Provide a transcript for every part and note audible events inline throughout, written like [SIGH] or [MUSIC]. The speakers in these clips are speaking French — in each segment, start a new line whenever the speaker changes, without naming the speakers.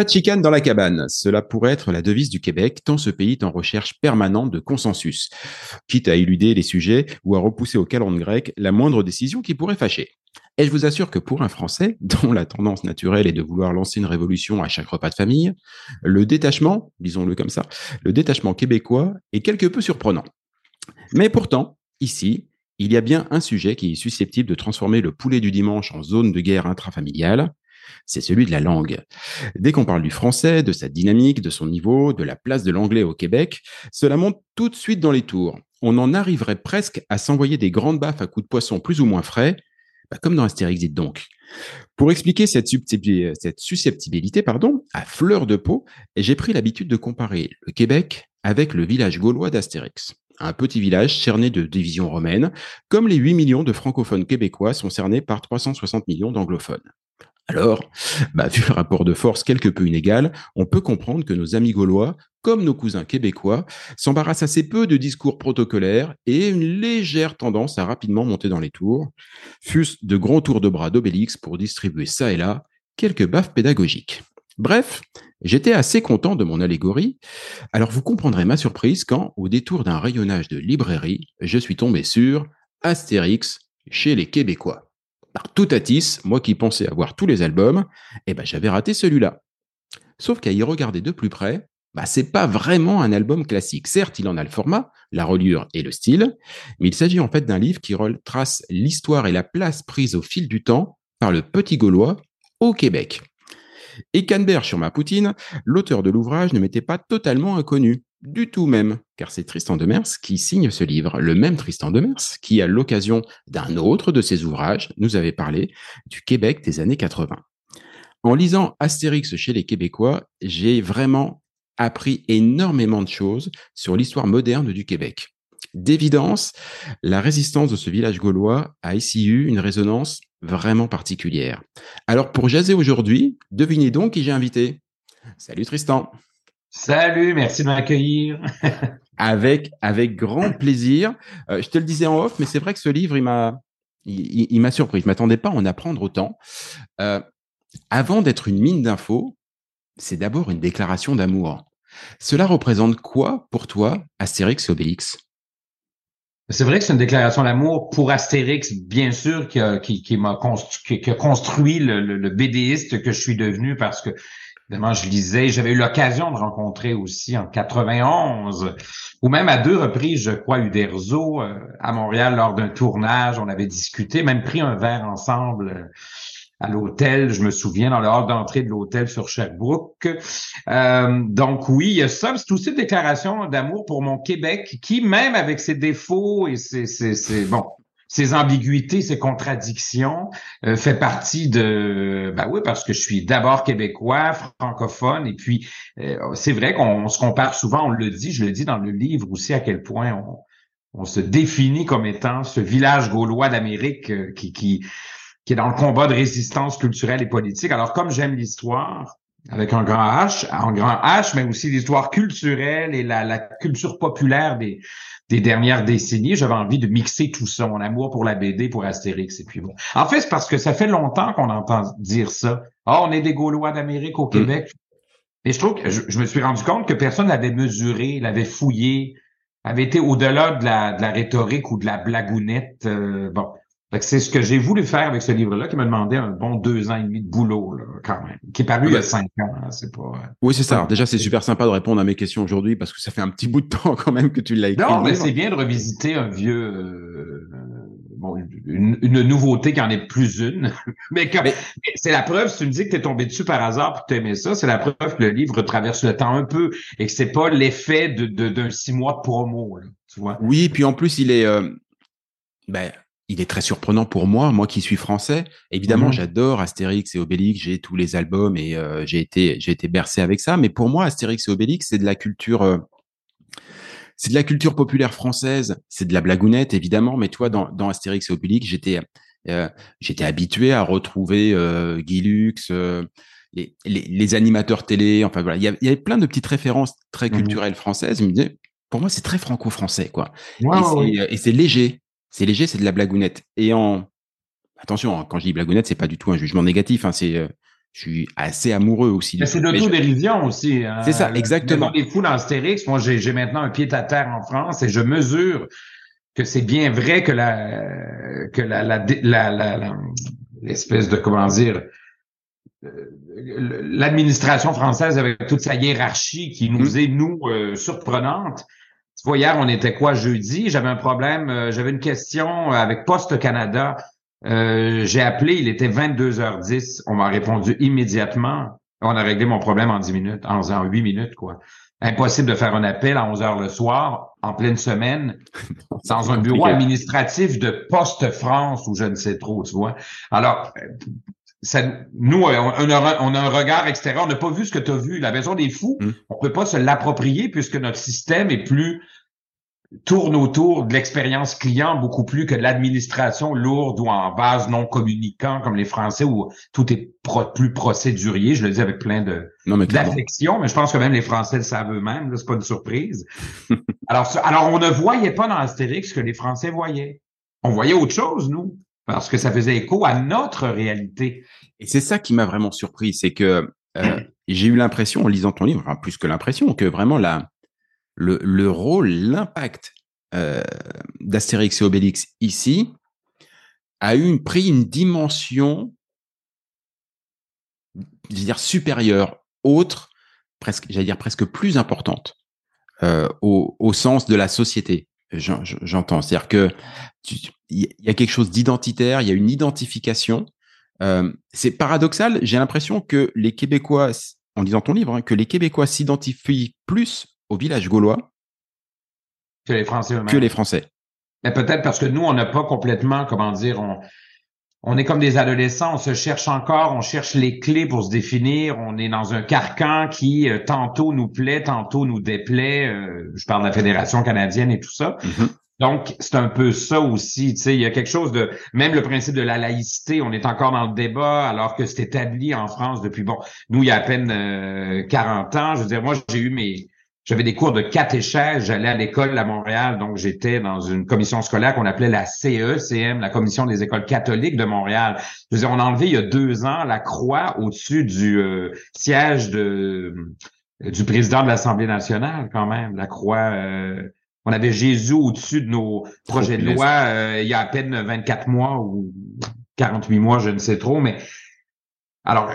Pas de chicane dans la cabane, cela pourrait être la devise du Québec, tant ce pays est en recherche permanente de consensus, quitte à éluder les sujets ou à repousser au calendrier grec la moindre décision qui pourrait fâcher. Et je vous assure que pour un Français, [LAUGHS] dont la tendance naturelle est de vouloir lancer une révolution à chaque repas de famille, le détachement, disons-le comme ça, le détachement québécois est quelque peu surprenant. Mais pourtant, ici, il y a bien un sujet qui est susceptible de transformer le poulet du dimanche en zone de guerre intrafamiliale, c'est celui de la langue. Dès qu'on parle du français, de sa dynamique, de son niveau, de la place de l'anglais au Québec, cela monte tout de suite dans les tours. On en arriverait presque à s'envoyer des grandes baffes à coups de poisson plus ou moins frais, bah, comme dans Astérix, dites donc. Pour expliquer cette, susceptibilité à fleur de peau, j'ai pris l'habitude de comparer le Québec avec le village gaulois d'Astérix un petit village cerné de divisions romaines, comme les 8 millions de francophones québécois sont cernés par 360 millions d'anglophones. Alors, bah, vu le rapport de force quelque peu inégal, on peut comprendre que nos amis gaulois, comme nos cousins québécois, s'embarrassent assez peu de discours protocolaires et une légère tendance à rapidement monter dans les tours, fût-ce de grands tours de bras d'Obélix pour distribuer ça et là quelques baffes pédagogiques. Bref, j'étais assez content de mon allégorie, alors vous comprendrez ma surprise quand, au détour d'un rayonnage de librairie, je suis tombé sur Astérix chez les Québécois par tout atis, moi qui pensais avoir tous les albums, eh ben j'avais raté celui-là. Sauf qu'à y regarder de plus près, bah, c'est pas vraiment un album classique. Certes, il en a le format, la reliure et le style, mais il s'agit en fait d'un livre qui retrace l'histoire et la place prise au fil du temps par le petit Gaulois au Québec. Et Canberre sur ma poutine, l'auteur de l'ouvrage ne m'était pas totalement inconnu du tout même, car c'est Tristan Demers qui signe ce livre, le même Tristan Demers qui, à l'occasion d'un autre de ses ouvrages, nous avait parlé du Québec des années 80. En lisant Astérix chez les Québécois, j'ai vraiment appris énormément de choses sur l'histoire moderne du Québec. D'évidence, la résistance de ce village gaulois a ici eu une résonance vraiment particulière. Alors pour jaser aujourd'hui, devinez donc qui j'ai invité. Salut Tristan.
Salut, merci de m'accueillir. [LAUGHS]
avec avec grand plaisir. Euh, je te le disais en off, mais c'est vrai que ce livre, il m'a il, m'a surpris. Je m'attendais pas à en apprendre autant. Euh, avant d'être une mine d'infos, c'est d'abord une déclaration d'amour. Cela représente quoi pour toi, Astérix et Obélix?
C'est vrai que c'est une déclaration d'amour pour Astérix, bien sûr, qui, qui, m'a construit, qui, a construit le, le, BDiste que je suis devenu parce que évidemment, je lisais, j'avais eu l'occasion de rencontrer aussi en 91, ou même à deux reprises, je crois, Uderzo euh, à Montréal lors d'un tournage. On avait discuté, même pris un verre ensemble à l'hôtel, je me souviens, dans le hall d'entrée de l'hôtel sur Sherbrooke. Euh, donc oui, il y a ça. C'est aussi une déclaration d'amour pour mon Québec qui, même avec ses défauts et ses, ses, ses bon, ses ambiguïtés, ses contradictions, euh, fait partie de... Ben oui, parce que je suis d'abord québécois, francophone, et puis euh, c'est vrai qu'on se compare souvent, on le dit, je le dis dans le livre aussi, à quel point on, on se définit comme étant ce village gaulois d'Amérique euh, qui, qui, qui est dans le combat de résistance culturelle et politique. Alors, comme j'aime l'histoire, avec un grand H, un grand H, mais aussi l'histoire culturelle et la, la, culture populaire des, des dernières décennies, j'avais envie de mixer tout ça, mon amour pour la BD, pour Astérix, et puis bon. En fait, c'est parce que ça fait longtemps qu'on entend dire ça. Ah, on est des Gaulois d'Amérique au mm. Québec. Et je trouve que je, me suis rendu compte que personne l'avait mesuré, l'avait fouillé, avait été au-delà de la, de la rhétorique ou de la blagounette. Euh, bon, c'est ce que j'ai voulu faire avec ce livre-là, qui m'a demandé un bon deux ans et demi de boulot, là, quand même, qui est paru il y a cinq ans. Hein, c'est pas. Euh,
oui, c'est ça. déjà, c'est super sympa de répondre à mes questions aujourd'hui parce que ça fait un petit bout de temps quand même que tu l'as écrit.
Non, mais c'est bien de revisiter un vieux. Euh, bon, une, nouveauté qui en est plus une. [LAUGHS] mais, c'est la preuve, si tu me dis que tu es tombé dessus par hasard pour aimais ça, c'est la preuve que le livre traverse le temps un peu et que c'est pas l'effet de, d'un six mois de promo, là, tu vois.
Oui, puis en plus, il est. Euh, ben, il est très surprenant pour moi, moi qui suis français. Évidemment, mhm. j'adore Astérix et Obélix, j'ai tous les albums et euh, j'ai été j'ai été bercé avec ça. Mais pour moi, Astérix et Obélix, c'est de la culture, euh, c'est de la culture populaire française. C'est de la blagounette évidemment, mais toi, dans, dans Astérix et Obélix, j'étais euh, j'étais habitué à retrouver Guy Lux, les, les, animateurs télé. Enfin voilà, il y, avait, plein de petites références très mhm. culturelles françaises. Je me disais, pour moi, c'est très franco-français quoi. et c'est léger. C'est léger, c'est de la blagounette. Et en attention, hein, quand je dis blagounette, c'est pas du tout un jugement négatif. Hein, c'est euh, je suis assez amoureux aussi.
Mais c'est l'autodérision aussi. Hein.
C'est ça, exactement.
Les fous dans Astérix, moi j'ai maintenant un pied à terre en France et je mesure que c'est bien vrai que la que la la, l'espèce de comment dire euh, l'administration française avec toute sa hiérarchie qui nous mmh. est nous euh, surprenante tu vois, hier, on était quoi jeudi? J'avais un problème, euh, j'avais une question avec Poste Canada. Euh, j'ai appelé, il était 22h10. On m'a répondu immédiatement. On a réglé mon problème en 10 minutes, en, en 8 minutes, quoi. Impossible de faire un appel à 11 h le soir, en pleine semaine, [LAUGHS] dans un bureau administratif de Poste France ou je ne sais trop, tu vois. Alors, ça, nous, on a, on a, un regard extérieur. On n'a pas vu ce que tu as vu. La maison des fous, on hmm. on peut pas se l'approprier puisque notre système est plus tourne autour de l'expérience client beaucoup plus que de l'administration lourde ou en base non communicant comme les Français où tout est plus procédurier. Je le dis avec plein de d'affection, mais je pense que même les Français le savent eux-mêmes. C'est pas une surprise. [LAUGHS] alors, alors, on ne voyait pas dans Astérix ce que les Français voyaient. On voyait autre chose, nous parce que ça faisait écho à notre réalité.
Et c'est ça qui m'a vraiment surpris, c'est que euh, [CLEARS THROAT] j'ai eu l'impression en lisant ton livre, enfin plus que l'impression, que vraiment la, le, le rôle, l'impact euh, d'Astérix et Obélix ici a eu une, pris une dimension, je veux dire supérieure, autre, presque, j'allais dire presque plus importante euh, au, au sens de la société. J'entends, c'est-à-dire que il y a quelque chose d'identitaire, il y a une identification. Euh, c'est paradoxal. J'ai l'impression que les Québécois, en lisant ton livre, hein, que les Québécois s'identifient plus au village gaulois
que les Français
Que les Français.
Mais peut-être parce que nous, on n'a pas complètement, comment dire, on, on est comme des adolescents, on se cherche encore, on cherche les clés pour se définir, on est dans un carcan qui euh, tantôt nous plaît, tantôt nous déplaît. Euh, je parle de la Fédération canadienne et tout ça. Mm-hmm. Donc, c'est un peu ça aussi. Tu sais, il y a quelque chose de, même le principe de la laïcité, on est encore dans le débat alors que c'est établi en France depuis, bon, nous, il y a à peine euh, 40 ans. Je veux dire, moi, j'ai eu mes, j'avais des cours de catéchèse, j'allais à l'école à Montréal, donc j'étais dans une commission scolaire qu'on appelait la CECM, la Commission des écoles catholiques de Montréal. Je veux dire, on a enlevé il y a deux ans la croix au-dessus du euh, siège de du président de l'Assemblée nationale, quand même, la croix. Euh, on avait Jésus au-dessus de nos projets de loi euh, il y a à peine 24 mois ou 48 mois, je ne sais trop, mais alors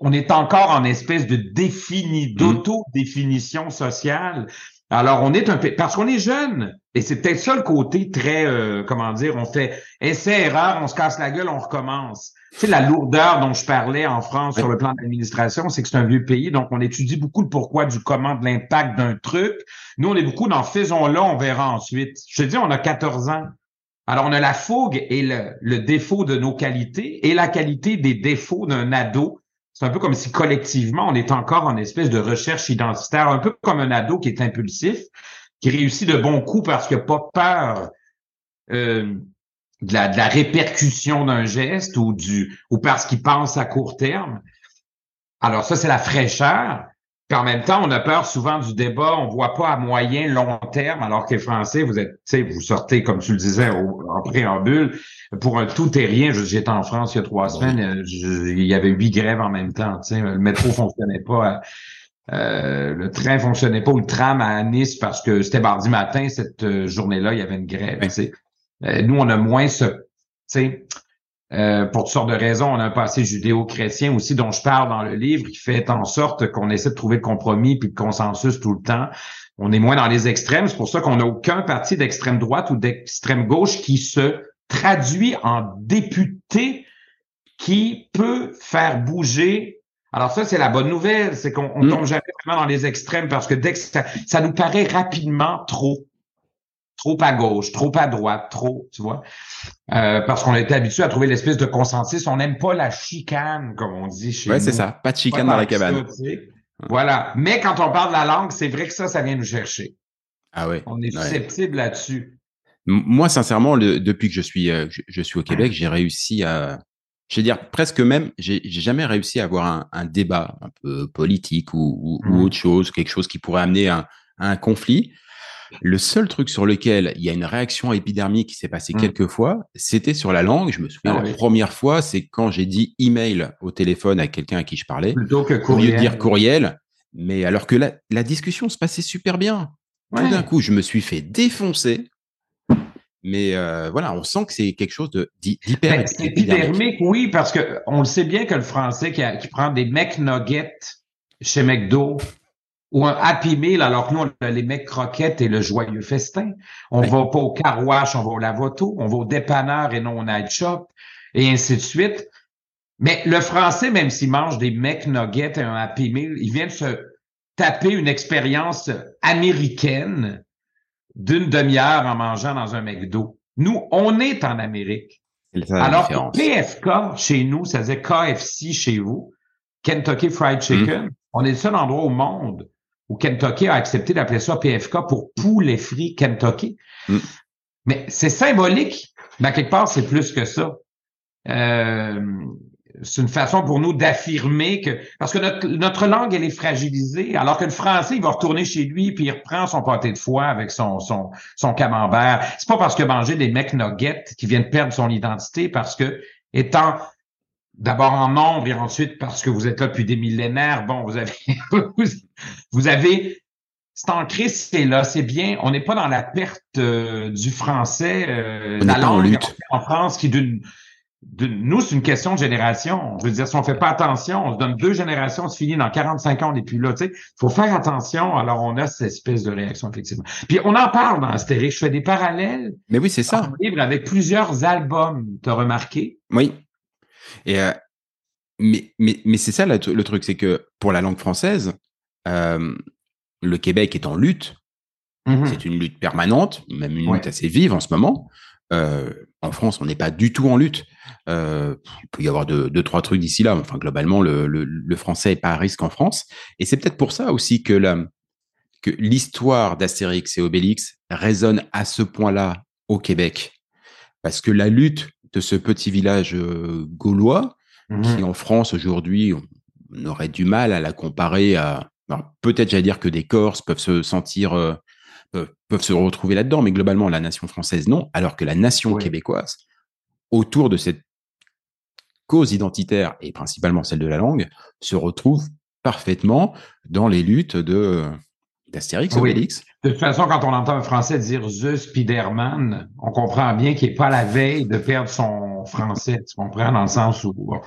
on est encore en espèce de défini, mmh. d'auto-définition sociale. Alors, on est un peu, parce qu'on est jeune, et c'est peut-être ça le côté très, euh, comment dire, on fait essai, erreur, on se casse la gueule, on recommence. Tu sais, la lourdeur dont je parlais en France sur le plan de l'administration, c'est que c'est un vieux pays, donc on étudie beaucoup le pourquoi du comment, de l'impact d'un truc. Nous, on est beaucoup dans faisons-le, on verra ensuite. Je te dis, on a 14 ans. Alors, on a la fougue et le, le défaut de nos qualités et la qualité des défauts d'un ado. C'est un peu comme si collectivement, on est encore en espèce de recherche identitaire, un peu comme un ado qui est impulsif, qui réussit de bons coups parce qu'il n'a pas peur euh, de la, répercussion d'un geste ou ou parce qu'il pense à court terme. Alors ça, c'est la fraîcheur. Puis en même temps, on a peur souvent du débat, on voit pas à moyen, long terme, alors que les Français, vous êtes, tu sais, vous sortez, comme tu le disais, en préambule, pour un tout et rien. J'étais en France il y a trois semaines, euh, il y avait huit grèves en même temps, tu sais, le métro fonctionnait pas. Euh, le train fonctionnait pas ou le tram à Nice parce que c'était mardi matin, cette euh, journée-là, il y avait une grève. Euh, nous, on a moins ce, euh, pour toutes sortes de raisons, on a un passé judéo-chrétien aussi dont je parle dans le livre qui fait en sorte qu'on essaie de trouver le compromis puis le consensus tout le temps. On est moins dans les extrêmes. C'est pour ça qu'on n'a aucun parti d'extrême droite ou d'extrême gauche qui se traduit en député qui peut faire bouger. Alors ça, c'est la bonne nouvelle, c'est qu'on mm. tombe jamais vraiment dans les extrêmes parce que dès que ça nous paraît rapidement trop trop à gauche, trop à droite, trop, tu vois. Euh, parce qu'on a été habitué à trouver l'espèce de consensus. On n'aime pas la chicane, comme on dit chez
ouais, nous. Ouais, c'est ça. Pas de chicane dans la cabane.
voilà. Mais quand on parle de la langue, c'est vrai que ça, ça vient nous chercher.
Ah ouais.
On est susceptible là-dessus.
Moi, sincèrement, depuis que je suis, euh, je, suis au Québec, j'ai réussi à, je vais dire presque même, j'ai jamais réussi à avoir un, un, débat un peu politique ou, ou, mmh. autre chose, quelque chose qui pourrait amener un, un conflit. Le seul truc sur lequel il y a une réaction épidermique qui s'est passée mmh. quelques fois, c'était sur la langue. Je me souviens, ah la première fois, c'est quand j'ai dit email au téléphone à quelqu'un à qui je parlais.
Plutôt que courriel.
Au lieu de dire courriel. Mais alors que la, la discussion se passait super bien. Tout d'un coup, je me suis fait défoncer. Mais euh, voilà, on sent que c'est quelque chose d'hyper
ben, épidermique. Oui, parce que on le sait bien que le français qui, qui prend des McNuggets chez McDo ou un Happy Meal, alors que nous, on a les mecs croquettes et le joyeux festin. On va pas au carouage, on va au lavoto, on va au dépanneur et non au night shop, et ainsi de suite. Mais le français, même s'il mange des mecs nuggets et un Happy Meal, il vient de se taper une expérience américaine d'une demi-heure en mangeant dans un McDo. Nous, on est en Amérique. Alors que PFK, chez nous, ça faisait KFC chez vous, Kentucky Fried Chicken. Mmh. On est le seul endroit au monde où Kentucky a accepté d'appeler ça PFK pour poulet frit Kentucky. Mm. Mais c'est symbolique, mais à quelque part, c'est plus que ça. Euh, c'est une façon pour nous d'affirmer que parce que notre, notre langue elle est fragilisée alors que le français il va retourner chez lui puis il reprend son pâté de foie avec son son son camembert c'est pas parce que manger des McNuggets qui viennent perdre son identité parce que étant D'abord en nombre et ensuite parce que vous êtes là depuis des millénaires. Bon, vous avez, [LAUGHS] vous avez, c'est ancré, c'est là, c'est bien. On n'est pas dans la perte euh, du français, euh, la langue en, France qui d'une, nous, c'est une question de génération. Je veux dire, si on fait pas attention, on se donne deux générations, on se finit dans 45 ans, on n'est plus là. Tu sais, faut faire attention. Alors, on a cette espèce de réaction, effectivement. Puis, on en parle dans Astérix. Je fais des parallèles.
Mais oui, c'est ça.
livre avec plusieurs albums. T'as remarqué?
Oui. Et euh, mais mais, mais c'est ça le, truc, c'est que pour la langue française, euh, le Québec est en lutte. Mmh c'est une lutte permanente, même une lutte assez vive en ce moment. Euh, en France, on n'est pas du tout en lutte. il peut y avoir deux, deux trois trucs d'ici là. Enfin, globalement, le, le, le français est pas à risque en France. Et c'est peut-être pour ça aussi que la, que l'histoire d'Astérix et Obélix résonne à ce point-là au Québec. Parce que la lutte de ce petit village euh, gaulois, qui
Mhm.
en France aujourd'hui, on aurait du mal à la comparer à. Peut-être, j'allais dire que des Corses peuvent se sentir, euh, peuvent, se retrouver là-dedans, mais globalement, la nation française, non. Alors que la nation
Oui.
québécoise, autour de cette cause identitaire et principalement celle de la langue, se retrouve parfaitement dans les luttes de d'Astérix et
Oui.
Obélix.
De toute façon, quand on entend un Français dire The Spiderman, on comprend bien qu'il n'est pas à la veille de perdre son français. Tu comprends dans le sens où. bon.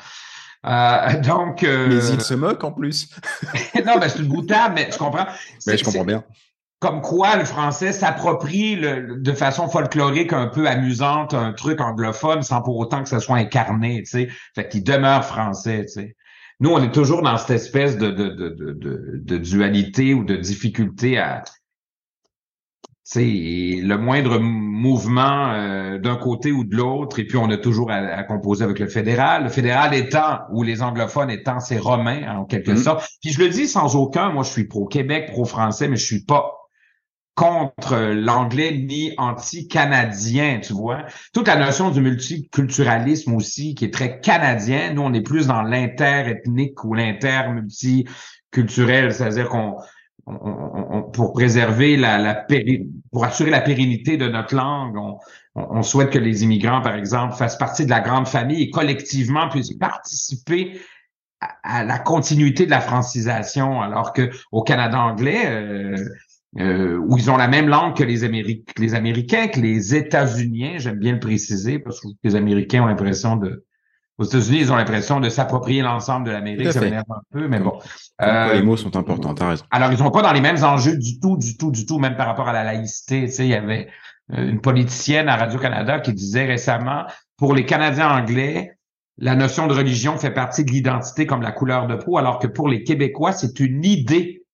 Euh, donc. euh,
Mais il se moque en plus. [LAUGHS]
non, mais c'est une boutade, mais tu comprends.
Mais
C'est-
je comprends bien.
Comme quoi le français s'approprie de façon folklorique un peu amusante un truc anglophone sans pour autant que ça soit incarné, tu sais. Fait qu'il demeure français, tu sais. Nous, on est toujours dans cette espèce de, de, de, de, de, de dualité ou de difficulté à, tu sais, le moindre mouvement euh, d'un côté ou de l'autre, et puis on a toujours à, à composer avec le fédéral. Le fédéral étant, ou les anglophones étant, c'est romain en quelque
Mhm.
sorte. Puis je le dis sans aucun, moi je suis pro-Québec, pro-français, mais je suis pas contre l'anglais ni anti-canadien, tu vois. Toute la notion du multiculturalisme aussi, qui est très canadien. Nous, on est plus dans l'inter-ethnique ou l'inter-multiculturel, c'est-à-dire qu'on pour préserver la, pour assurer la pérennité de notre langue, on, souhaite que les immigrants, par exemple, fassent partie de la grande famille et collectivement puissent participer à, la continuité de la francisation, alors que au Canada anglais, euh, euh, où ils ont la même langue que les, Américains, que les États-Uniens, j'aime bien le préciser, parce que les Américains ont l'impression de aux États-Unis, ils ont l'impression de s'approprier l'ensemble de l'Amérique, ça m'énerve un peu, mais bon. Euh,
les mots sont importants, t'as raison.
alors, ils sont pas dans les mêmes enjeux du tout, du tout, du tout, même par rapport à la laïcité. Tu sais, il y avait euh, une politicienne à Radio-Canada qui disait récemment, pour les Canadiens anglais, la notion de religion fait partie de l'identité comme la couleur de peau, alors que pour les Québécois, c'est une idée,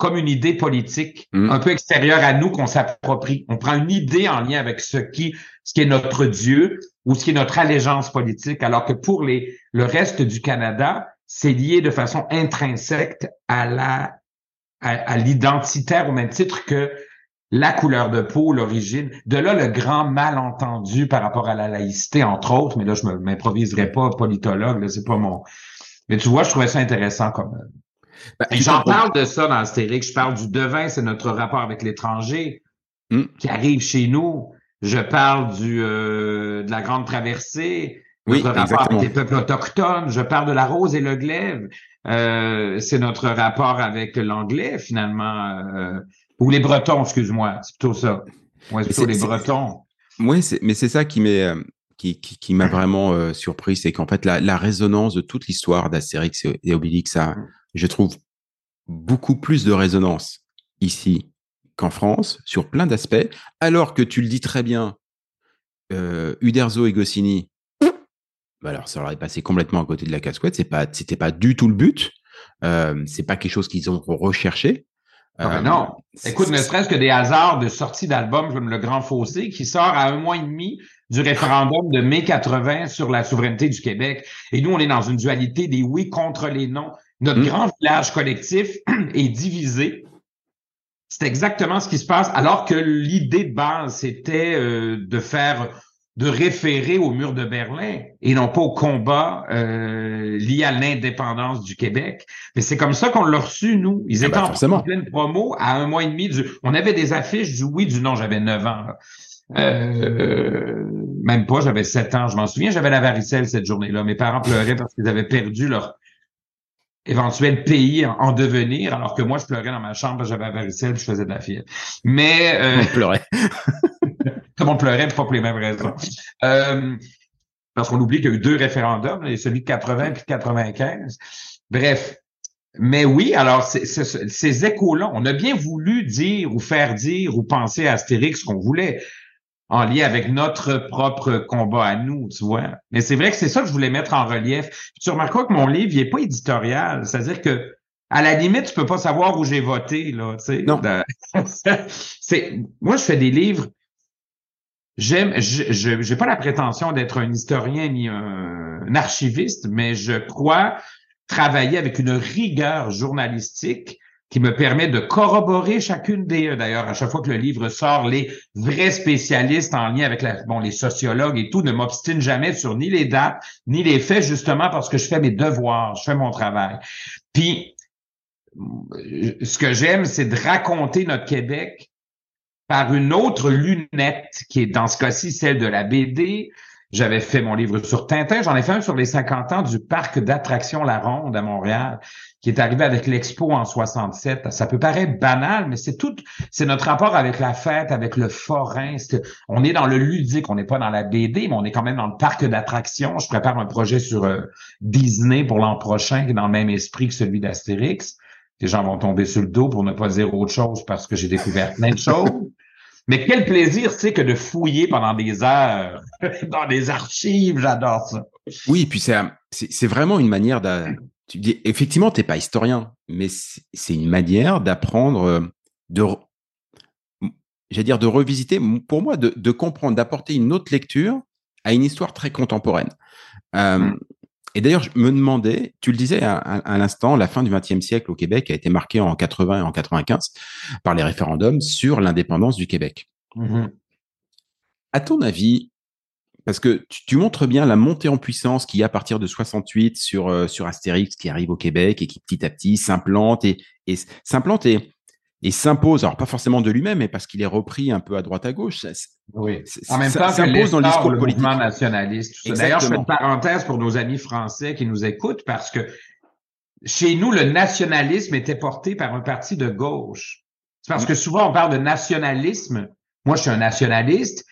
comme une idée politique,
Mm.
un peu extérieure à nous qu'on s'approprie. On prend une idée en lien avec ce qui, ce qui est notre Dieu ou ce qui est notre allégeance politique, alors que pour les, le reste du Canada, c'est lié de façon intrinsèque à la, à, à l'identitaire au même titre que la couleur de peau, l'origine. De là, le grand malentendu par rapport à la laïcité, entre autres, mais là, je ne m'improviserai pas politologue, là, c'est pas mon... Mais tu vois, je trouvais ça intéressant comme...
Tu
j'en parle de ça dans Astérix. Je parle du devin, c'est notre rapport avec l'étranger
Mm.
qui arrive chez nous. Je parle du euh, de la grande traversée,
Oui,
notre rapport
exactement.
avec les peuples autochtones. Je parle de la rose et le glaive. Euh, c'est notre rapport avec l'anglais finalement, euh, ou les Bretons, excuse-moi, c'est plutôt ça. Ouais, c'est plutôt les Bretons.
C'est- mais c'est ça qui m'est qui, qui, qui m'a vraiment euh, surpris, c'est qu'en fait la, la résonance de toute l'histoire d'Astérix et, Obélix, ça, je trouve beaucoup plus de résonance ici qu'en France sur plein d'aspects, alors que tu le dis très bien, euh, Uderzo et Goscinny, bah alors ça leur est passé complètement à côté de la casquette. C'est pas, c'était pas du tout le but. Euh, c'est pas quelque chose qu'ils ont recherché.
Ah ben
Euh,
non. Écoute, ne serait-ce que des hasards de sortie d'albums comme Le Grand Fossé, qui sort à un mois et demi du référendum de mai 80 sur la souveraineté du Québec. Et nous, on est dans une dualité des oui contre les non. Notre
Mm.
grand village collectif [CLEARS THROAT] est divisé. C'est exactement ce qui se passe, alors que l'idée de base, c'était euh, de faire, de référer au mur de Berlin et non pas au combat euh, lié à l'indépendance du Québec. Mais c'est comme ça qu'on l'a reçu, nous. Ils étaient
ben,
en pleine promo à un mois et demi. Du... On avait des affiches du oui, du non. J'avais 9 ans. Euh, même pas, j'avais 7 ans. Je m'en souviens, j'avais la varicelle cette journée-là. Mes parents pleuraient parce qu'ils avaient perdu leur éventuel pays en, en devenir, alors que moi, je pleurais dans ma chambre j'avais la varicelle et je faisais de la fièvre. Mais euh,
on pleurait.
tout le monde pleurait, [LAUGHS] pas pour les mêmes raisons. Euh, parce qu'on oublie qu'il y a eu deux référendums, celui de 80 et de 95. Bref. Mais oui, alors c'est- c'est- ces échos-là, on a bien voulu dire ou faire dire ou penser à Astérix ce qu'on voulait en lien avec notre propre combat à nous, tu vois. Mais c'est vrai que c'est ça que je voulais mettre en relief. Tu remarqueras que mon livre, il est pas éditorial. C'est-à-dire que, à la limite, tu peux pas savoir où j'ai voté, là, tu sais.
Non.
Dans- [LAUGHS] c'est, moi, je fais des livres. J'aime, je, je, j'ai pas la prétention d'être un historien ni un, un archiviste, mais je crois travailler avec une rigueur journalistique qui me permet de corroborer chacune des, d'ailleurs, à chaque fois que le livre sort, les vrais spécialistes en lien avec les sociologues et tout ne m'obstinent jamais sur ni les dates, ni les faits, justement parce que je fais mes devoirs, je fais mon travail. Puis, ce que j'aime, c'est de raconter notre Québec par une autre lunette, qui est dans ce cas-ci celle de la BD, j'avais fait mon livre sur Tintin. J'en ai fait un sur les 50 ans du parc d'attractions La Ronde à Montréal, qui est arrivé avec l'Expo en 67. Ça peut paraître banal, mais c'est tout, c'est notre rapport avec la fête, avec le forain. on est dans le ludique, on n'est pas dans la BD, mais on est quand même dans le parc d'attractions. Je prépare un projet sur euh, Disney pour l'an prochain, qui est dans le même esprit que celui d'Astérix. Les gens vont tomber sur le dos pour ne pas dire autre chose parce que j'ai découvert plein de choses. Mais quel plaisir c'est que de fouiller pendant des heures [LAUGHS] dans des archives, j'adore ça.
Oui, puis c'est vraiment une manière de... Tu dis, effectivement, tu n'es pas historien, mais c'est une manière d'apprendre, euh, de, j'allais dire, de revisiter, pour moi, de, comprendre, d'apporter une autre lecture à une histoire très contemporaine. Euh, mmh. Et d'ailleurs, je me demandais, tu le disais à, l'instant, la fin du XXe siècle au Québec a été marquée en 80 et en 95 par les référendums sur l'indépendance du Québec. Mmh à ton avis, parce que tu, montres bien la montée en puissance qu'il y a à partir de 68 sur, euh, sur Astérix qui arrive au Québec et qui petit à petit s'implante et, et s'implante et et s'impose, alors pas forcément de lui-même, mais parce qu'il est repris un peu à droite à gauche.
oui. En même temps, s'impose dans le discours politique. nationaliste. D'ailleurs, je fais une parenthèse pour nos amis français qui nous écoutent parce que chez nous, le nationalisme était porté par un parti de gauche. C'est parce que souvent on parle de nationalisme. Moi, je suis un nationaliste.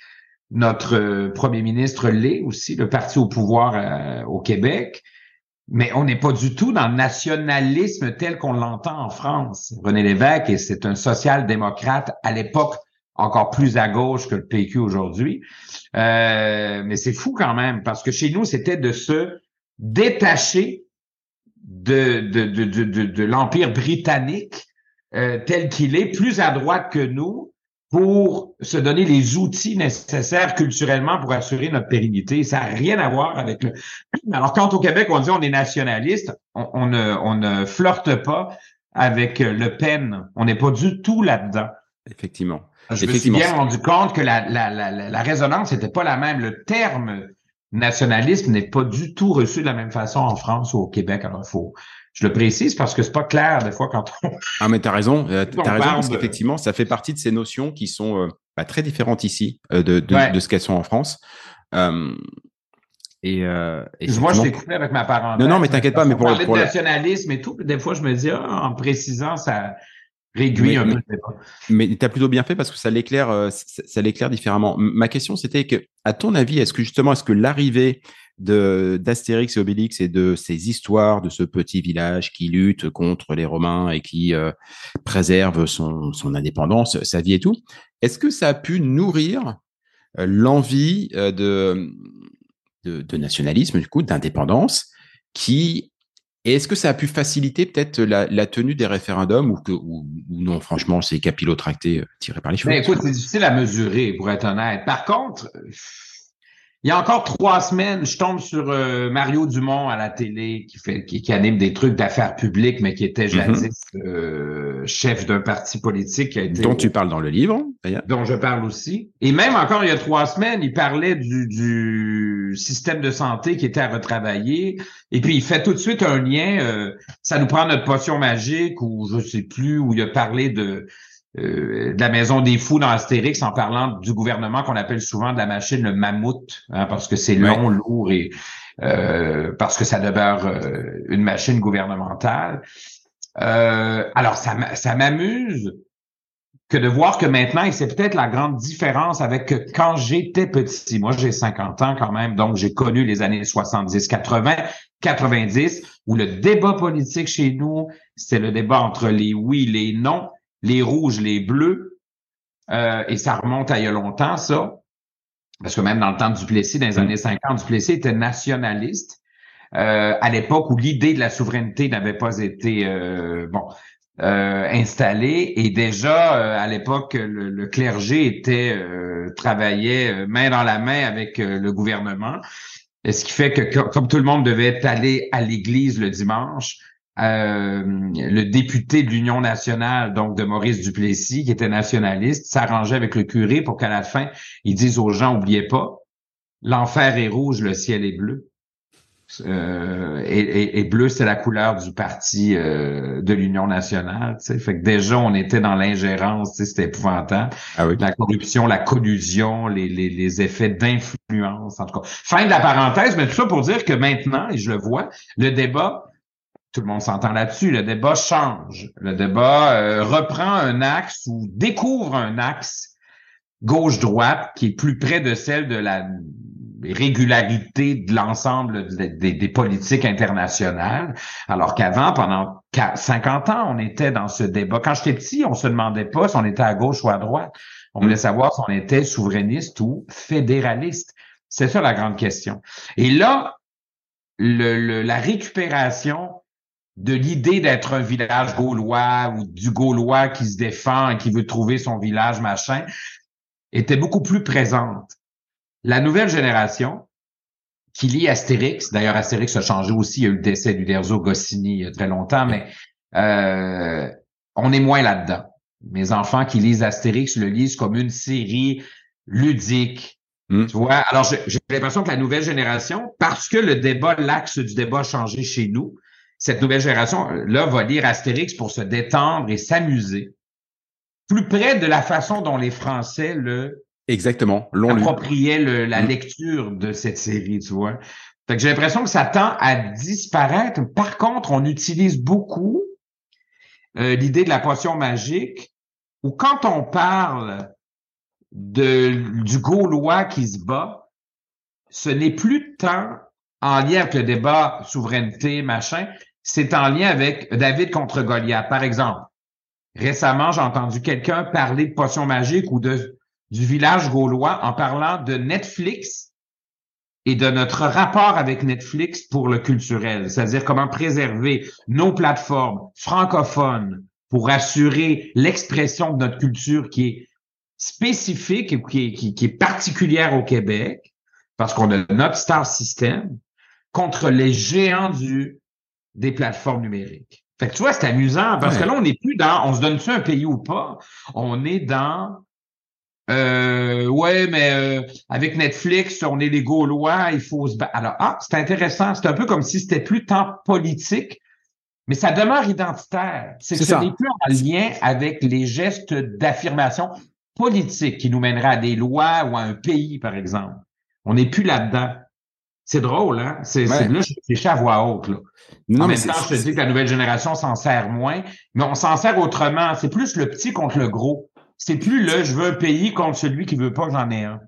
Notre euh, premier ministre l'est aussi, le parti au pouvoir euh, au Québec. Mais on n'est pas du tout dans le nationalisme tel qu'on l'entend en France. René Lévesque, c'est un social-démocrate à l'époque encore plus à gauche que le PQ aujourd'hui. Euh, mais c'est fou quand même, parce que chez nous, c'était de se détacher de, de, de, de, de l'Empire britannique euh, tel qu'il est, plus à droite que nous, pour se donner les outils nécessaires culturellement pour assurer notre pérennité. Ça n'a rien à voir avec le... [CLEARS THROAT] Alors, quand au Québec, on dit on est nationaliste, on, ne, on ne flirte pas avec Le Pen. On n'est pas du tout là-dedans.
Effectivement.
Je me suis bien rendu compte que la, la, la, la résonance n'était pas la même. Le terme nationalisme n'est pas du tout reçu de la même façon en France ou au Québec. Alors, il faut, je le précise parce que c'est pas clair des fois quand on.
Ah, mais tu as raison. Euh, tu as raison parce qu'effectivement, ça fait partie de ces notions qui sont euh, bah, très différentes ici euh, de, de, de, ce qu'elles sont en France. Euh,
et, et moi, je t'ai coupé avec ma parenthèse.
Non, non, mais t'inquiète pas. Mais pour,
parler de nationalisme et tout, des fois, je me dis, ah, en précisant, ça réduit un peu
Mais tu as plutôt bien fait parce que ça l'éclaire, ça, ça l'éclaire différemment. Ma question, c'était que, à ton avis, est-ce que justement, est-ce que l'arrivée d'Astérix et Obélix et de ces histoires de ce petit village qui lutte contre les Romains et qui euh, préserve son, son indépendance, sa vie et tout. Est-ce que ça a pu nourrir euh, l'envie euh, de, de, nationalisme, du coup, d'indépendance, qui est-ce que ça a pu faciliter peut-être la, tenue des référendums ou que ou, non, franchement, c'est capillotracté tiré par les cheveux?
Mais c'est difficile à mesurer, pour être honnête. Par contre, il y a encore trois semaines, je tombe sur euh, Mario Dumont à la télé qui fait qui, anime des trucs d'affaires publiques, mais qui était mhm. jadis euh, chef d'un parti politique qui a été
dont tu parles dans le livre,
dont je parle aussi. Et même encore il y a trois semaines, il parlait du, du système de santé qui était à retravailler. Et puis il fait tout de suite un lien. Euh, ça nous prend notre potion magique ou je sais plus où il a parlé de euh, de la maison des fous dans Astérix en parlant du gouvernement qu'on appelle souvent de la machine le mammouth, hein, parce que c'est long, lourd et euh, parce que ça demeure euh, une machine gouvernementale. alors, ça, ça m'amuse que de voir que maintenant, et c'est peut-être la grande différence avec quand j'étais petit, moi j'ai 50 ans quand même, donc j'ai connu les années 70, 80, 90, où le débat politique chez nous, c'est le débat entre les oui, les non, les rouges, les bleus, euh, et ça remonte à il y a longtemps, ça. Parce que même dans le temps du Duplessis, dans les mm. années 50, Duplessis était nationaliste. Euh, à l'époque où l'idée de la souveraineté n'avait pas été euh, bon installée et déjà à l'époque le, clergé était travaillait main dans la main avec le gouvernement, ce qui fait que comme tout le monde devait aller à l'église le dimanche, euh, le député de l'Union nationale, donc de Maurice Duplessis, qui était nationaliste, s'arrangeait avec le curé pour qu'à la fin, ils disent aux gens, oubliez pas, l'enfer est rouge, le ciel est bleu. Euh, et, bleu, c'est la couleur du parti euh, de l'Union nationale. sais Fait que déjà, on était dans l'ingérence, c'était épouvantable. Ah oui. La corruption, la collusion, les, les, les effets d'influence, en tout cas. Fin de la parenthèse, mais tout ça pour dire que maintenant, et je le vois, le débat, tout le monde s'entend là-dessus, le débat change. Le débat euh, reprend un axe ou découvre un axe gauche-droite qui est plus près de celle de la régularité de l'ensemble des, politiques internationales, alors qu'avant, pendant 50 ans, on était dans ce débat. Quand j'étais petit, on se demandait pas si on était à gauche ou à droite. On voulait mm. savoir si on était souverainiste ou fédéraliste. C'est ça la grande question. Et là, le, la récupération de l'idée d'être un village gaulois ou du gaulois qui se défend et qui veut trouver son village machin était beaucoup plus présente. La nouvelle génération qui lit Astérix, d'ailleurs Astérix a changé aussi, il y a eu le décès d'Uderzo Goscinny il y a très longtemps, mais euh, on est moins là-dedans. Mes enfants qui lisent Astérix le lisent comme une série ludique. Hmm. Tu vois, alors j'ai l'impression que la nouvelle génération, parce que le débat, l'axe du débat a changé chez nous, cette nouvelle génération-là va lire Astérix pour se détendre et s'amuser, plus près de la façon dont les Français le
Exactement.
appropriait la mm. lecture de cette série, tu vois. Fait que j'ai l'impression que ça tend à disparaître. Par contre, on utilise beaucoup euh, l'idée de la potion magique, ou quand on parle de, du Gaulois qui se bat, ce n'est plus tant en lien avec le débat souveraineté, machin, c'est en lien avec David contre Goliath. Par exemple, récemment, j'ai entendu quelqu'un parler de potion magique ou de du village gaulois en parlant de Netflix et de notre rapport avec Netflix pour le culturel, c'est-à-dire comment préserver nos plateformes francophones pour assurer l'expression de notre culture qui est spécifique et qui est, qui, est particulière au Québec, parce qu'on a notre star system, contre les géants du, des plateformes numériques. Fait que tu vois, c'est amusant parce que là, on n'est plus dans on se donne-tu un pays ou pas? On est dans euh, ouais, mais euh, avec Netflix, on est les Gaulois, il faut se battre. Alors, ah, c'est intéressant. C'est un peu comme si c'était plus tant politique, mais ça demeure identitaire. C'est que ce n'est plus en lien avec les gestes d'affirmation politique qui nous mèneraient à des lois ou à un pays, par exemple. On n'est plus là-dedans. C'est drôle, hein? C'est, là, je réfléchis à voix haute, là. Non, en même temps, je te dis que la nouvelle génération s'en sert moins, mais on s'en sert autrement. C'est plus le petit contre le gros. C'est plus le je veux un pays contre celui qui veut pas j'en ai un.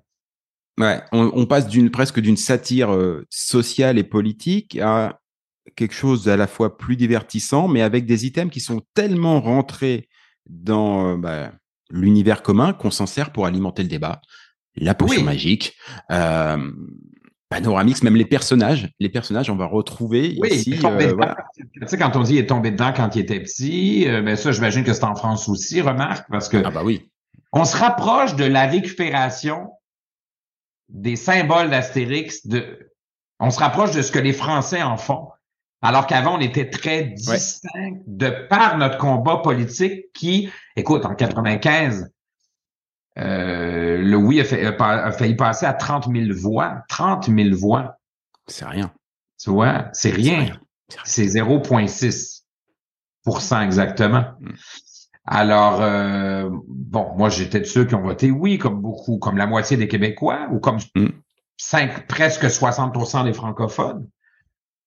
Ouais, on, passe d'une presque d'une satire euh, sociale et politique à quelque chose à la fois plus divertissant, mais avec des items qui sont tellement rentrés dans euh, bah, l'univers commun qu'on s'en sert pour alimenter le débat. La potion magique, euh, Panoramix, même les personnages. Les personnages, on va retrouver
oui, ici. Euh, Tu sais, quand on dit il est tombé dedans quand il était petit, euh, ben ça, j'imagine que c'est en France aussi, remarque, parce que
ah bah oui.
on se rapproche de la récupération des symboles d'Astérix. De, on se rapproche de ce que les Français en font. Alors qu'avant, on était très distinct de par notre combat politique qui, écoute, en 95, euh, le oui a, fait, a, failli passer à 30 000 voix. 30 000 voix.
C'est rien.
Tu vois, c'est rien. C'est 0,6% exactement. Mm. Alors, euh, bon, moi, j'étais de ceux qui ont voté oui, comme beaucoup, comme la moitié des Québécois, ou comme mm. cinq, presque 60% des francophones,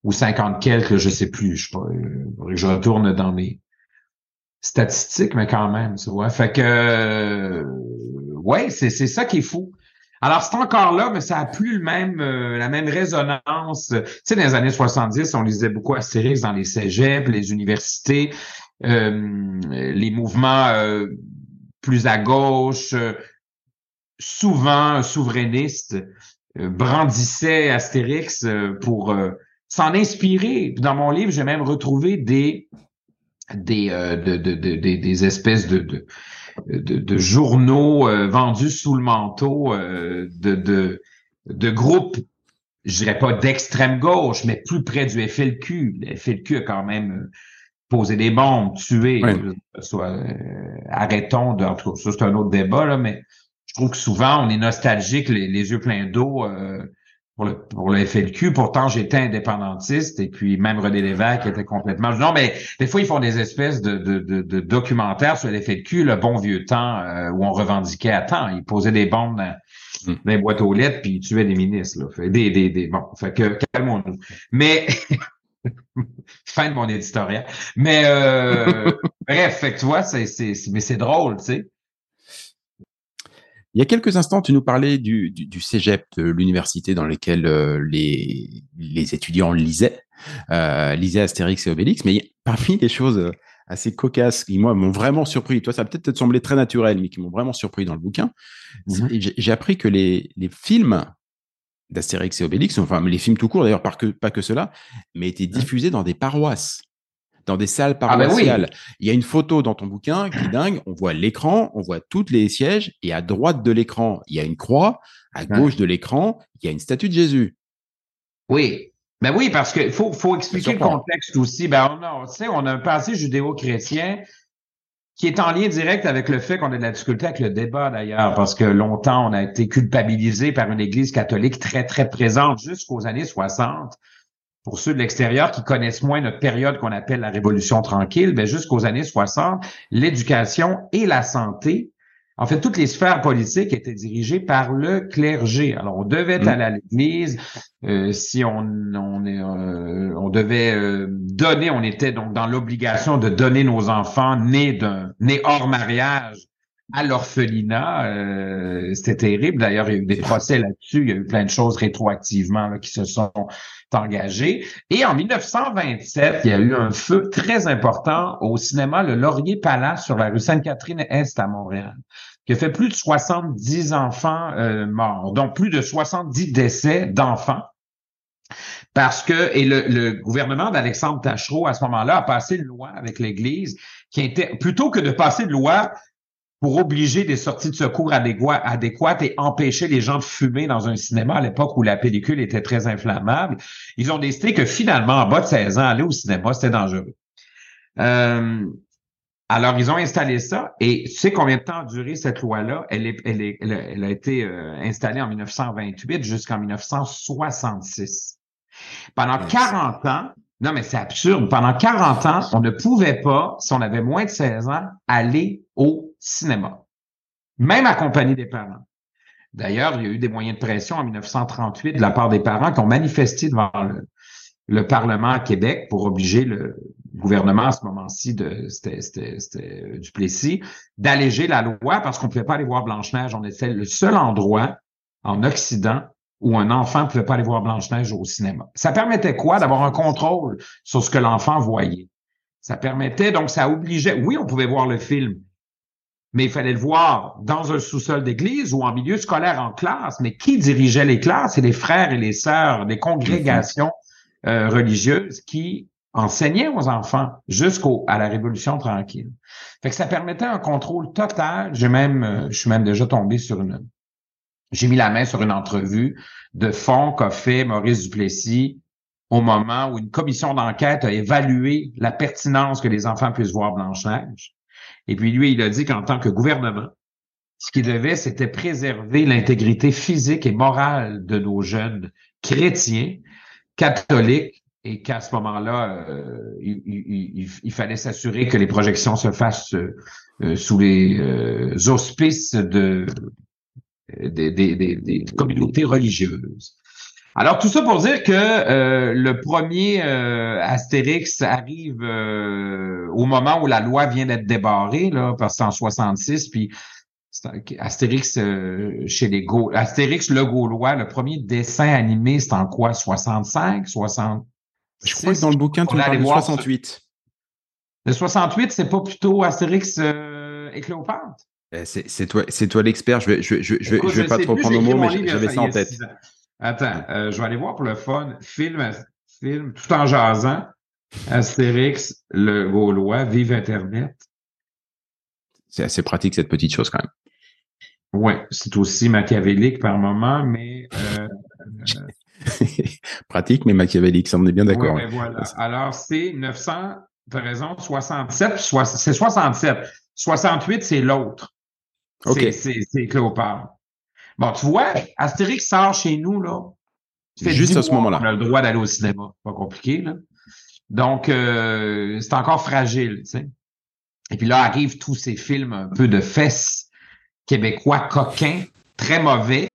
ou 50 quelques, je sais plus, je sais pas, euh, je retourne dans mes statistiques, mais quand même, tu vois. Fait que ouais, c'est ça qui est fou. Alors, c'est encore là, mais ça a plus le même, euh, la même résonance. Tu sais, dans les années 70, on lisait beaucoup Astérix dans les cégeps, les universités, euh, les mouvements euh, plus à gauche, souvent souverainistes, brandissaient Astérix pour s'en inspirer. Dans mon livre, j'ai même retrouvé des des, de, de, des espèces de, de, journaux euh, vendus sous le manteau euh, de, de, de groupes, je dirais pas d'extrême gauche, mais plus près du FLQ. Le FLQ a quand même poser des bombes, tuer, soit euh, arrêtons de, en tout cas, ça c'est un autre débat, là, mais je trouve que souvent on est nostalgique, les, yeux pleins d'eau euh, pour le pour le FLQ. Pourtant, j'étais indépendantiste et puis même René Lévesque était complètement. Non, mais des fois ils font des espèces de, de, de, documentaires sur le FLQ, le bon vieux temps euh, où on revendiquait à temps. Ils posaient des bombes dans, mm. les boîtes aux lettres puis ils tuaient des ministres. Là. Fait, des, des, des, bon, fait que calmons-nous. Mais [LAUGHS] fin de mon éditorial. Mais euh, [LAUGHS] bref, fait que tu vois, c'est, c'est, mais c'est drôle, tu sais.
Il y a quelques instants, tu nous parlais du, du, du cégep de l'université dans lequel euh, les, les étudiants lisaient, euh, lisaient Astérix et Obélix. Mais parmi les choses euh, assez cocasses qui, moi, m'ont vraiment surpris, toi, ça a peut-être te semblé très naturel, mais qui m'ont vraiment surpris dans le bouquin, mhm. j'ai appris que les, les films d'Astérix et Obélix, enfin les films tout court d'ailleurs, pas que, pas que cela, mais étaient diffusés dans des paroisses dans des salles ah ben paroissiales. Il y a une photo dans ton bouquin qui est dingue. On voit l'écran, on voit tous les sièges, et à droite de l'écran, il y a une croix. À gauche de l'écran, il y a une statue de Jésus.
Oui. Ben oui, parce qu'il faut, faut expliquer le contexte aussi. Ben, on a, on a un passé judéo-chrétien qui est en lien direct avec le fait qu'on a de la difficulté avec le débat d'ailleurs, parce que longtemps on a été culpabilisé par une Église catholique très très présente jusqu'aux années 60 pour ceux de l'extérieur qui connaissent moins notre période qu'on appelle la Révolution tranquille, ben jusqu'aux années 60, l'éducation et la santé, en fait, toutes les sphères politiques étaient dirigées par le clergé. Alors, on devait mmh. aller à l'Église. Euh, si on, on, est, euh, on devait euh, donner, on était donc dans l'obligation de donner nos enfants nés d'un nés hors mariage à l'orphelinat. Euh, C'était terrible. D'ailleurs, il y a eu des procès là-dessus. Il y a eu plein de choses rétroactivement qui se sont engagées. Et en 1927, il y a eu un feu très important au cinéma Le Laurier Palace sur la rue Sainte-Catherine-Est à Montréal qui a fait plus de 70 enfants euh, morts, donc plus de 70 décès d'enfants. Parce que, et le, le gouvernement d'Alexandre Tachereau, à ce moment-là, a passé une loi avec l'Église qui était, plutôt que de passer une loi pour obliger des sorties de secours adéquates et empêcher les gens de fumer dans un cinéma à l'époque où la pellicule était très inflammable. Ils ont décidé que finalement, en bas de 16 ans, aller au cinéma, c'était dangereux. Euh, alors, ils ont installé ça et tu sais combien de temps a duré cette loi-là? Elle, est, elle, est, elle, a été euh, installée en 1928 jusqu'en 1966. Pendant 40 ans, non mais c'est absurde, pendant 40 ans, on ne pouvait pas, si on avait moins de 16 ans, aller au cinéma, même accompagné des parents. D'ailleurs, il y a eu des moyens de pression en 1938 de la part des parents qui ont manifesté devant le, Parlement à Québec pour obliger le gouvernement à ce moment-ci de c'était Duplessis d'alléger la loi parce qu'on ne pouvait pas aller voir Blanche-Neige. On était le seul endroit en Occident où un enfant ne pouvait pas aller voir Blanche-Neige au cinéma. Ça permettait quoi? D'avoir un contrôle sur ce que l'enfant voyait. Ça permettait, donc ça obligeait, oui, on pouvait voir le film, mais il fallait le voir dans un sous-sol d'église ou en milieu scolaire en classe. Mais qui dirigeait les classes? C'est les frères et les sœurs des congrégations euh, religieuses qui enseignaient aux enfants jusqu'au à la Révolution tranquille. Fait que ça permettait un contrôle total. J'ai même, euh, je suis même déjà tombé sur une, j'ai mis la main sur une entrevue de fond qu'a fait Maurice Duplessis au moment où une commission d'enquête a évalué la pertinence que les enfants puissent voir Blanche-Neige. Et puis lui, il a dit qu'en tant que gouvernement, ce qu'il devait, c'était préserver l'intégrité physique et morale de nos jeunes chrétiens, catholiques, et qu'à ce moment-là, euh, il, fallait s'assurer que les projections se fassent euh, sous les euh, auspices de, des communautés religieuses. Alors, tout ça pour dire que euh, le premier euh, Astérix arrive euh, au moment où la loi vient d'être débarrée, là, parce que c'est en 66, puis Astérix chez les Gaulois. Astérix le Gaulois, le premier dessin animé, c'est en quoi? 65? 60?
Je crois que dans le bouquin, tu parles de 68.
Le 68, c'est pas plutôt Astérix et Cléopâtre?
Eh, c'est toi, c'est toi l'expert. Je vais, je, je, je, je vais pas trop prendre le mot, mais j'avais ça en tête.
Attends, euh, je vais aller voir pour le fun. Film, film, tout en jasant. Astérix, le Gaulois, vive Internet.
C'est assez pratique cette petite chose quand même.
Oui, c'est aussi machiavélique par moment, mais euh, [LAUGHS]
pratique mais machiavélique, ça on est bien d'accord.
Ouais, voilà. Alors c'est 900 tu as raison, 67, c'est 67. 68, c'est l'autre.
OK.
C'est Cléopâtre. Bon, tu vois, Astérix sort chez nous, là.
Juste à ce moment-là.
On a le droit d'aller au cinéma. Pas compliqué, là. Donc, euh, c'est encore fragile, tu sais. Et puis là arrivent tous ces films un peu de fesses québécois coquins, très mauvais.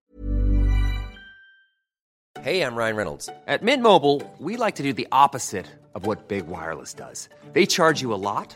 Hey, I'm Ryan Reynolds. At Mint Mobile, we like to do the opposite of what Big Wireless does. They charge you a lot,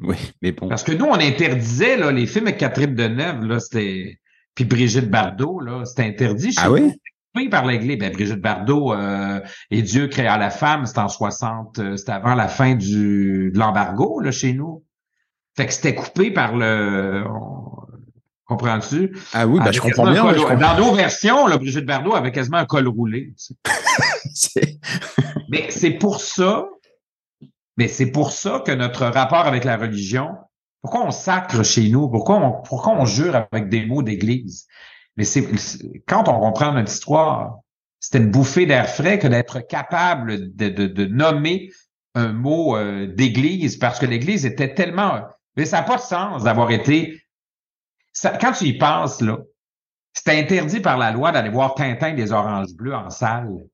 Oui, mais bon.
Parce que nous, on interdisait là, les films avec Catherine Deneuve, là, c'était... Puis Brigitte Bardot, là, c'était interdit.
Ah oui?
Oui, par l'Église. Ben, Brigitte Bardot euh, et Dieu créa la femme, c'était en 60, euh, c'était avant la fin du, de l'embargo, là, chez nous. Fait que c'était coupé par le... on- Comprends-tu?
Ah oui,
Avec
je comprends bien. je comprends.
Dans nos versions, là, Brigitte Bardot avait quasiment un col roulé. tu sais.
C'est- [LAUGHS]
Mais c'est pour ça, mais c'est pour ça que notre rapport avec la religion, pourquoi on sacre chez nous, pourquoi on, pourquoi on jure avec des mots d'église? Mais c'est quand on comprend notre histoire, c'était une bouffée d'air frais que d'être capable de, de, de nommer un mot euh, d'église parce que l'église était tellement. Mais ça n'a pas de sens d'avoir été. ça- quand tu y penses, là, c'était interdit par la loi d'aller voir Tintin des Oranges Bleues en salle. Tu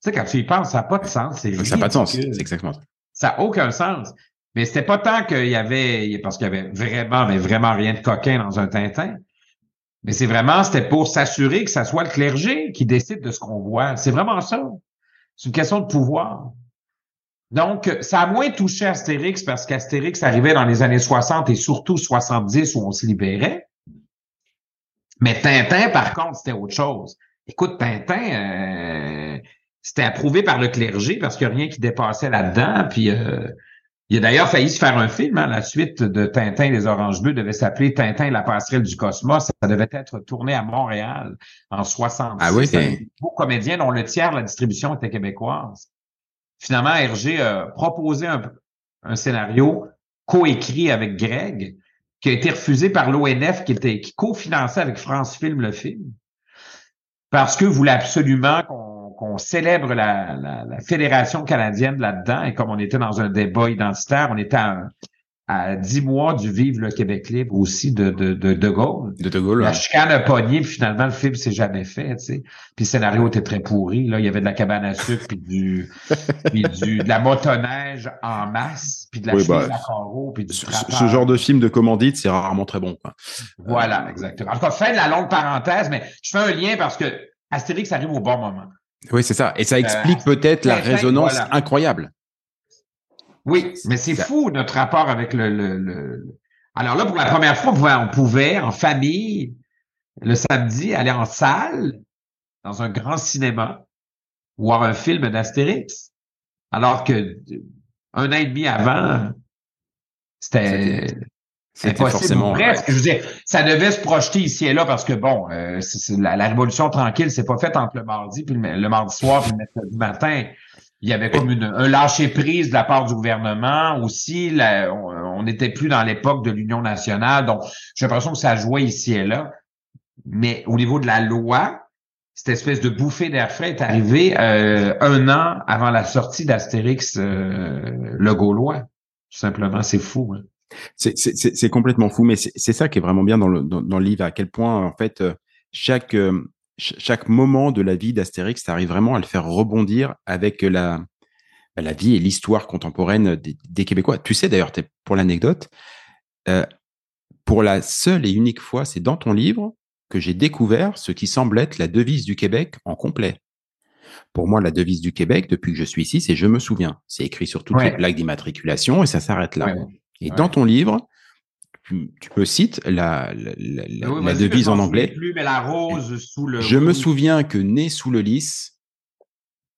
sais, quand tu y penses, ça n'a pas de sens.
Ça n'a pas de sens. C'est exactement ça.
Ça n'a aucun sens. Mais c'était pas tant qu'il y avait, parce qu'il y avait vraiment, mais vraiment rien de coquin dans un Tintin. Mais c'est vraiment, c'était pour s'assurer que ça soit le clergé qui décide de ce qu'on voit. C'est vraiment ça. C'est une question de pouvoir. Donc, ça a moins touché Astérix parce qu'Astérix arrivait dans les années 60 et surtout 70 où on se libérait. Mais Tintin, par contre, c'était autre chose. Écoute, Tintin, euh, c'était approuvé par le clergé parce qu'il n'y a rien qui dépassait là-dedans. Puis euh, il a d'ailleurs failli se faire un film. hein. La suite de Tintin et les Oranges Bleues devait s'appeler Tintin et la passerelle du cosmos. Ça devait être tourné à Montréal en 60.
Ah oui,
C'était un
c'est-
beau comédien dont le tiers de la distribution était québécoise. Finalement, Hergé a proposé un, un scénario coécrit avec Greg qui a été refusé par l'ONF qui était qui cofinançait avec France Film le film parce que voulait absolument qu'on qu'on célèbre la, la, la fédération canadienne là-dedans et comme on était dans un débat identitaire, on était à, à 10 mois du Vive le Québec libre aussi de de, de, de Gaulle.
De De Gaulle.
La
ouais.
chicane a pogné, puis finalement, le film s'est jamais fait, tu sais. Puis le scénario était très pourri. Là, il y avait de la cabane à sucre, puis du, [LAUGHS] puis du, de la motoneige en masse, puis de la
Oui,
chemise
bah,
à carreaux, puis du
Ce, ce genre de film de commandite, c'est rarement très bon. Quoi.
Voilà, exactement. En tout cas, fin de la longue parenthèse, mais je fais un lien parce que Astérix arrive au bon moment.
Oui, c'est ça. Et ça explique peut-être la résonance
voilà.
incroyable.
Oui, mais c'est fou notre rapport avec le, le, le- Alors là, pour la première fois, on pouvait, on pouvait, en famille, le samedi, aller en salle, dans un grand cinéma, voir un film d'Astérix. Alors que euh, un an et demi avant, c'était Impossible.
forcément.
presque. Je veux dire, ça devait se projeter ici et là parce que bon, euh, c'est- c'est la, la révolution tranquille, c'est pas faite entre le mardi puis le, le mardi soir puis le mercredi matin. Il y avait comme une, un lâcher prise de la part du gouvernement aussi. la- on n'était plus dans l'époque de l'Union nationale, donc j'ai l'impression que ça jouait ici et là. Mais au niveau de la loi, cette espèce de bouffée d'air frais est arrivée euh, un an avant la sortie d'Astérix euh, le Gaulois. Tout simplement, c'est fou. hein.
C'est- complètement fou, mais c'est ça qui est vraiment bien dans le, dans, dans le livre, à quel point, en fait, euh, chaque, euh, ch- chaque moment de la vie d'Astérix, tu arrives vraiment à le faire rebondir avec la, bah, la vie et l'histoire contemporaine des, des Québécois. Tu sais, d'ailleurs, pour l'anecdote, euh, pour la seule et unique fois, c'est dans ton livre que j'ai découvert ce qui semble être la devise du Québec en complet. Pour moi, la devise du Québec, depuis que je suis ici, c'est je me souviens. C'est écrit sur toutes les plaques d'immatriculation et ça s'arrête là. Et dans ton livre, tu, me cites la, la, devise en anglais.
la rose sous le.
Je me souviens que né sous le lys,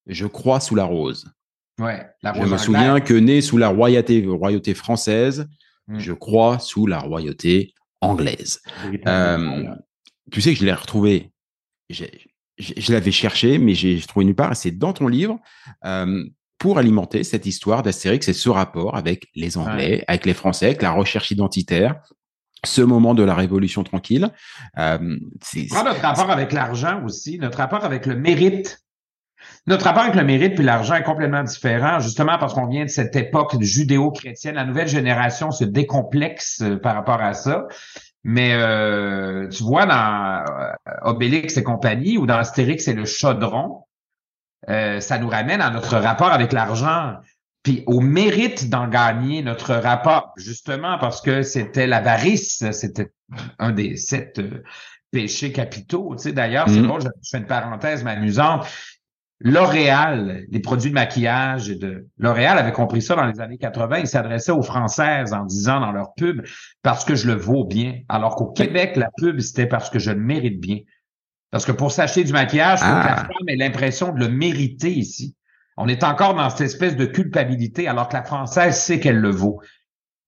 je crois sous la rose.
Ouais,
je me souviens que né sous la royauté, royauté française, mmh. je crois sous la royauté anglaise. Euh, tu sais que je l'ai retrouvé. Je, l'avais cherché, mais j'ai trouvé nulle part. C'est dans ton livre. Euh, pour alimenter cette histoire d'Astérix et ce rapport avec les Anglais, avec les Français, avec la recherche identitaire, ce moment de la Révolution tranquille.
Euh, c'est notre rapport avec l'argent aussi, notre rapport avec le mérite. Notre rapport avec le mérite puis l'argent est complètement différent, justement parce qu'on vient de cette époque judéo-chrétienne. La nouvelle génération se décomplexe euh, par rapport à ça. Mais euh, tu vois, dans euh, Obélix et compagnie ou dans Astérix et le chaudron, euh, ça nous ramène à notre rapport avec l'argent, puis au mérite d'en gagner notre rapport, justement parce que c'était l'avarice, c'était un des sept euh, péchés capitaux. Tu sais, d'ailleurs, c'est bon, mm-hmm. je, fais une parenthèse mais amusante. L'Oréal, les produits de maquillage de L'Oréal avait compris ça dans les années 80. Ils s'adressaient aux Françaises en disant dans leur pub parce que je le vaux bien. Alors qu'au Québec, la pub, c'était parce que je le mérite bien. Parce que pour s'acheter du maquillage, faut que la ah. femme ait l'impression de le mériter ici. On est encore dans cette espèce de culpabilité, alors que la française sait qu'elle le vaut.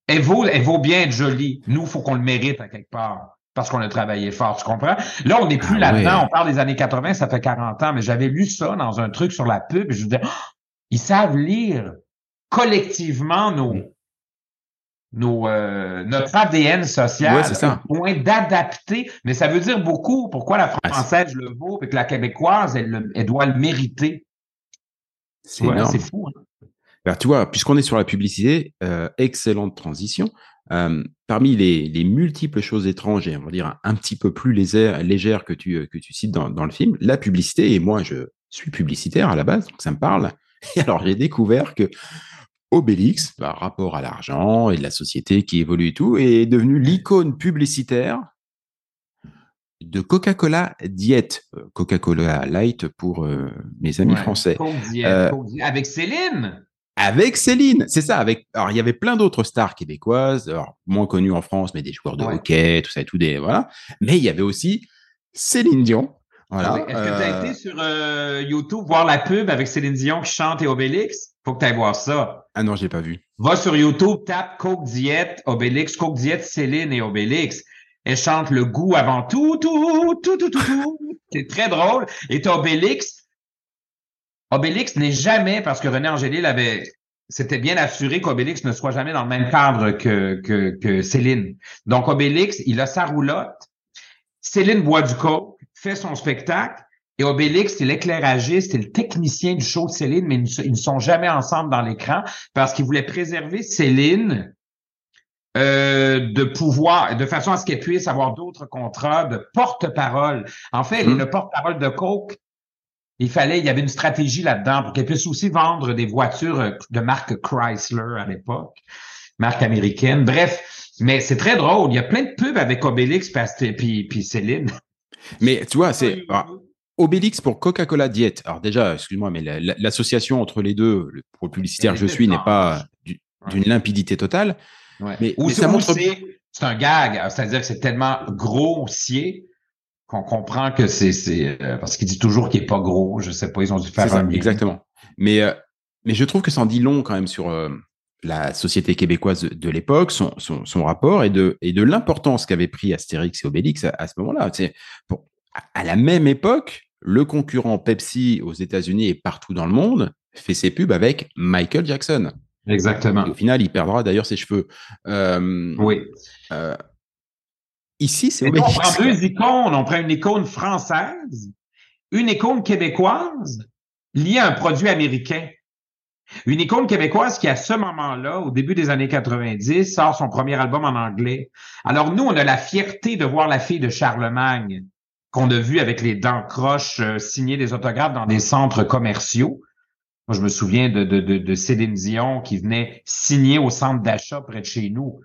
Elle vaut, elle vaut bien être jolie. Nous, il faut qu'on le mérite à quelque part. Parce qu'on a travaillé fort, tu comprends? Là, on n'est plus ah là-dedans. On parle des années 80, ça fait 40 ans, mais j'avais lu ça dans un truc sur la pub et je me disais, oh, ils savent lire collectivement nos, nos, euh, notre ADN social
ça.
point d'adapter, mais ça veut dire beaucoup pourquoi la ah, française le vaut et que la québécoise, elle, elle doit le mériter.
C'est fou. Hein? Ben, tu vois, puisqu'on est sur la publicité, euh, excellente transition. Euh, parmi les, les, multiples choses étranges et on va dire un, petit peu plus légères, légères que tu, que tu cites dans, dans, le film, la publicité, et moi je suis publicitaire à la base, donc ça me parle. [LAUGHS] Et alors j'ai découvert que Obélix, par rapport à l'argent et de la société qui évolue et tout, est devenu l'icône publicitaire de Coca-Cola Diet, euh, Coca-Cola Light pour euh, mes amis français.
Euh, avec Céline?
Avec Céline, c'est ça. Avec alors il y avait plein d'autres stars québécoises, moins connues en France, mais des joueurs de hockey, tout ça et tout des voilà. Mais il y avait aussi Céline Dion. Voilà.
Est-ce que tu as été sur YouTube voir la pub avec Céline Dion qui chante et Obélix? Faut que tu ailles voir ça.
Ah non, j'ai pas vu.
Va sur YouTube, tape Coke Diet, Obélix, Coke Diet, Céline et Obélix. Elle chante le goût avant tout, tout, tout, tout, tout, tout. [LAUGHS] C'est très drôle. Et t'as Obélix. Obélix n'est jamais, parce que René Angélil avait, c'était bien assuré qu'Obélix ne soit jamais dans le même cadre que, que, que Céline. Donc, Obélix, il a sa roulotte. Céline boit du coke, fait son spectacle. Et Obélix, c'est l'éclairagiste et le technicien du show de Céline, mais ils ne sont jamais ensemble dans l'écran parce qu'ils voulaient préserver Céline euh, de pouvoir, de façon à ce qu'elle puisse avoir d'autres contrats de porte-parole. En fait, elle est hum. le porte-parole de Coke. Il fallait, il y avait une stratégie là-dedans pour qu'elle puisse aussi vendre des voitures de marque Chrysler à l'époque, marque américaine. Bref, mais c'est très drôle. Il y a plein de pubs avec Obélix puis, puis Céline.
Mais tu vois, c'est Obélix pour Coca-Cola Diet. Alors déjà, excuse-moi, mais l'association entre les deux, le, pour publicitaire je suis, n'est pas d'une limpidité totale.
Mais, ça montre. C'est un gag, c'est-à-dire que c'est tellement grossier qu'on comprend que c'est euh, parce qu'il dit toujours qu'il est pas gros. Je sais pas, ils ont dû faire un
Exactement. Mais euh, mais je trouve que ça en dit long quand même sur euh, la société québécoise de, l'époque, son, son, rapport et de et de l'importance qu'avait pris Astérix et Obélix à, à ce moment-là. C'est à la même époque, le concurrent Pepsi aux États-Unis et partout dans le monde fait ses pubs avec Michael Jackson.
Exactement.
au final, il perdra d'ailleurs ses cheveux.
Euh, oui.
Euh, ici, c'est
On prend deux icônes. On prend une icône française, une icône québécoise liée à un produit américain. Une icône québécoise qui, à ce moment-là, au début des années 90, sort son premier album en anglais. Alors, nous, on a la fierté de voir la fille de Charlemagne qu'on a vu avec les dents croches euh, signer des autographes dans des centres commerciaux. Moi, je me souviens de, de, de, Céline Dion qui venait signer au centre d'achat près de chez nous.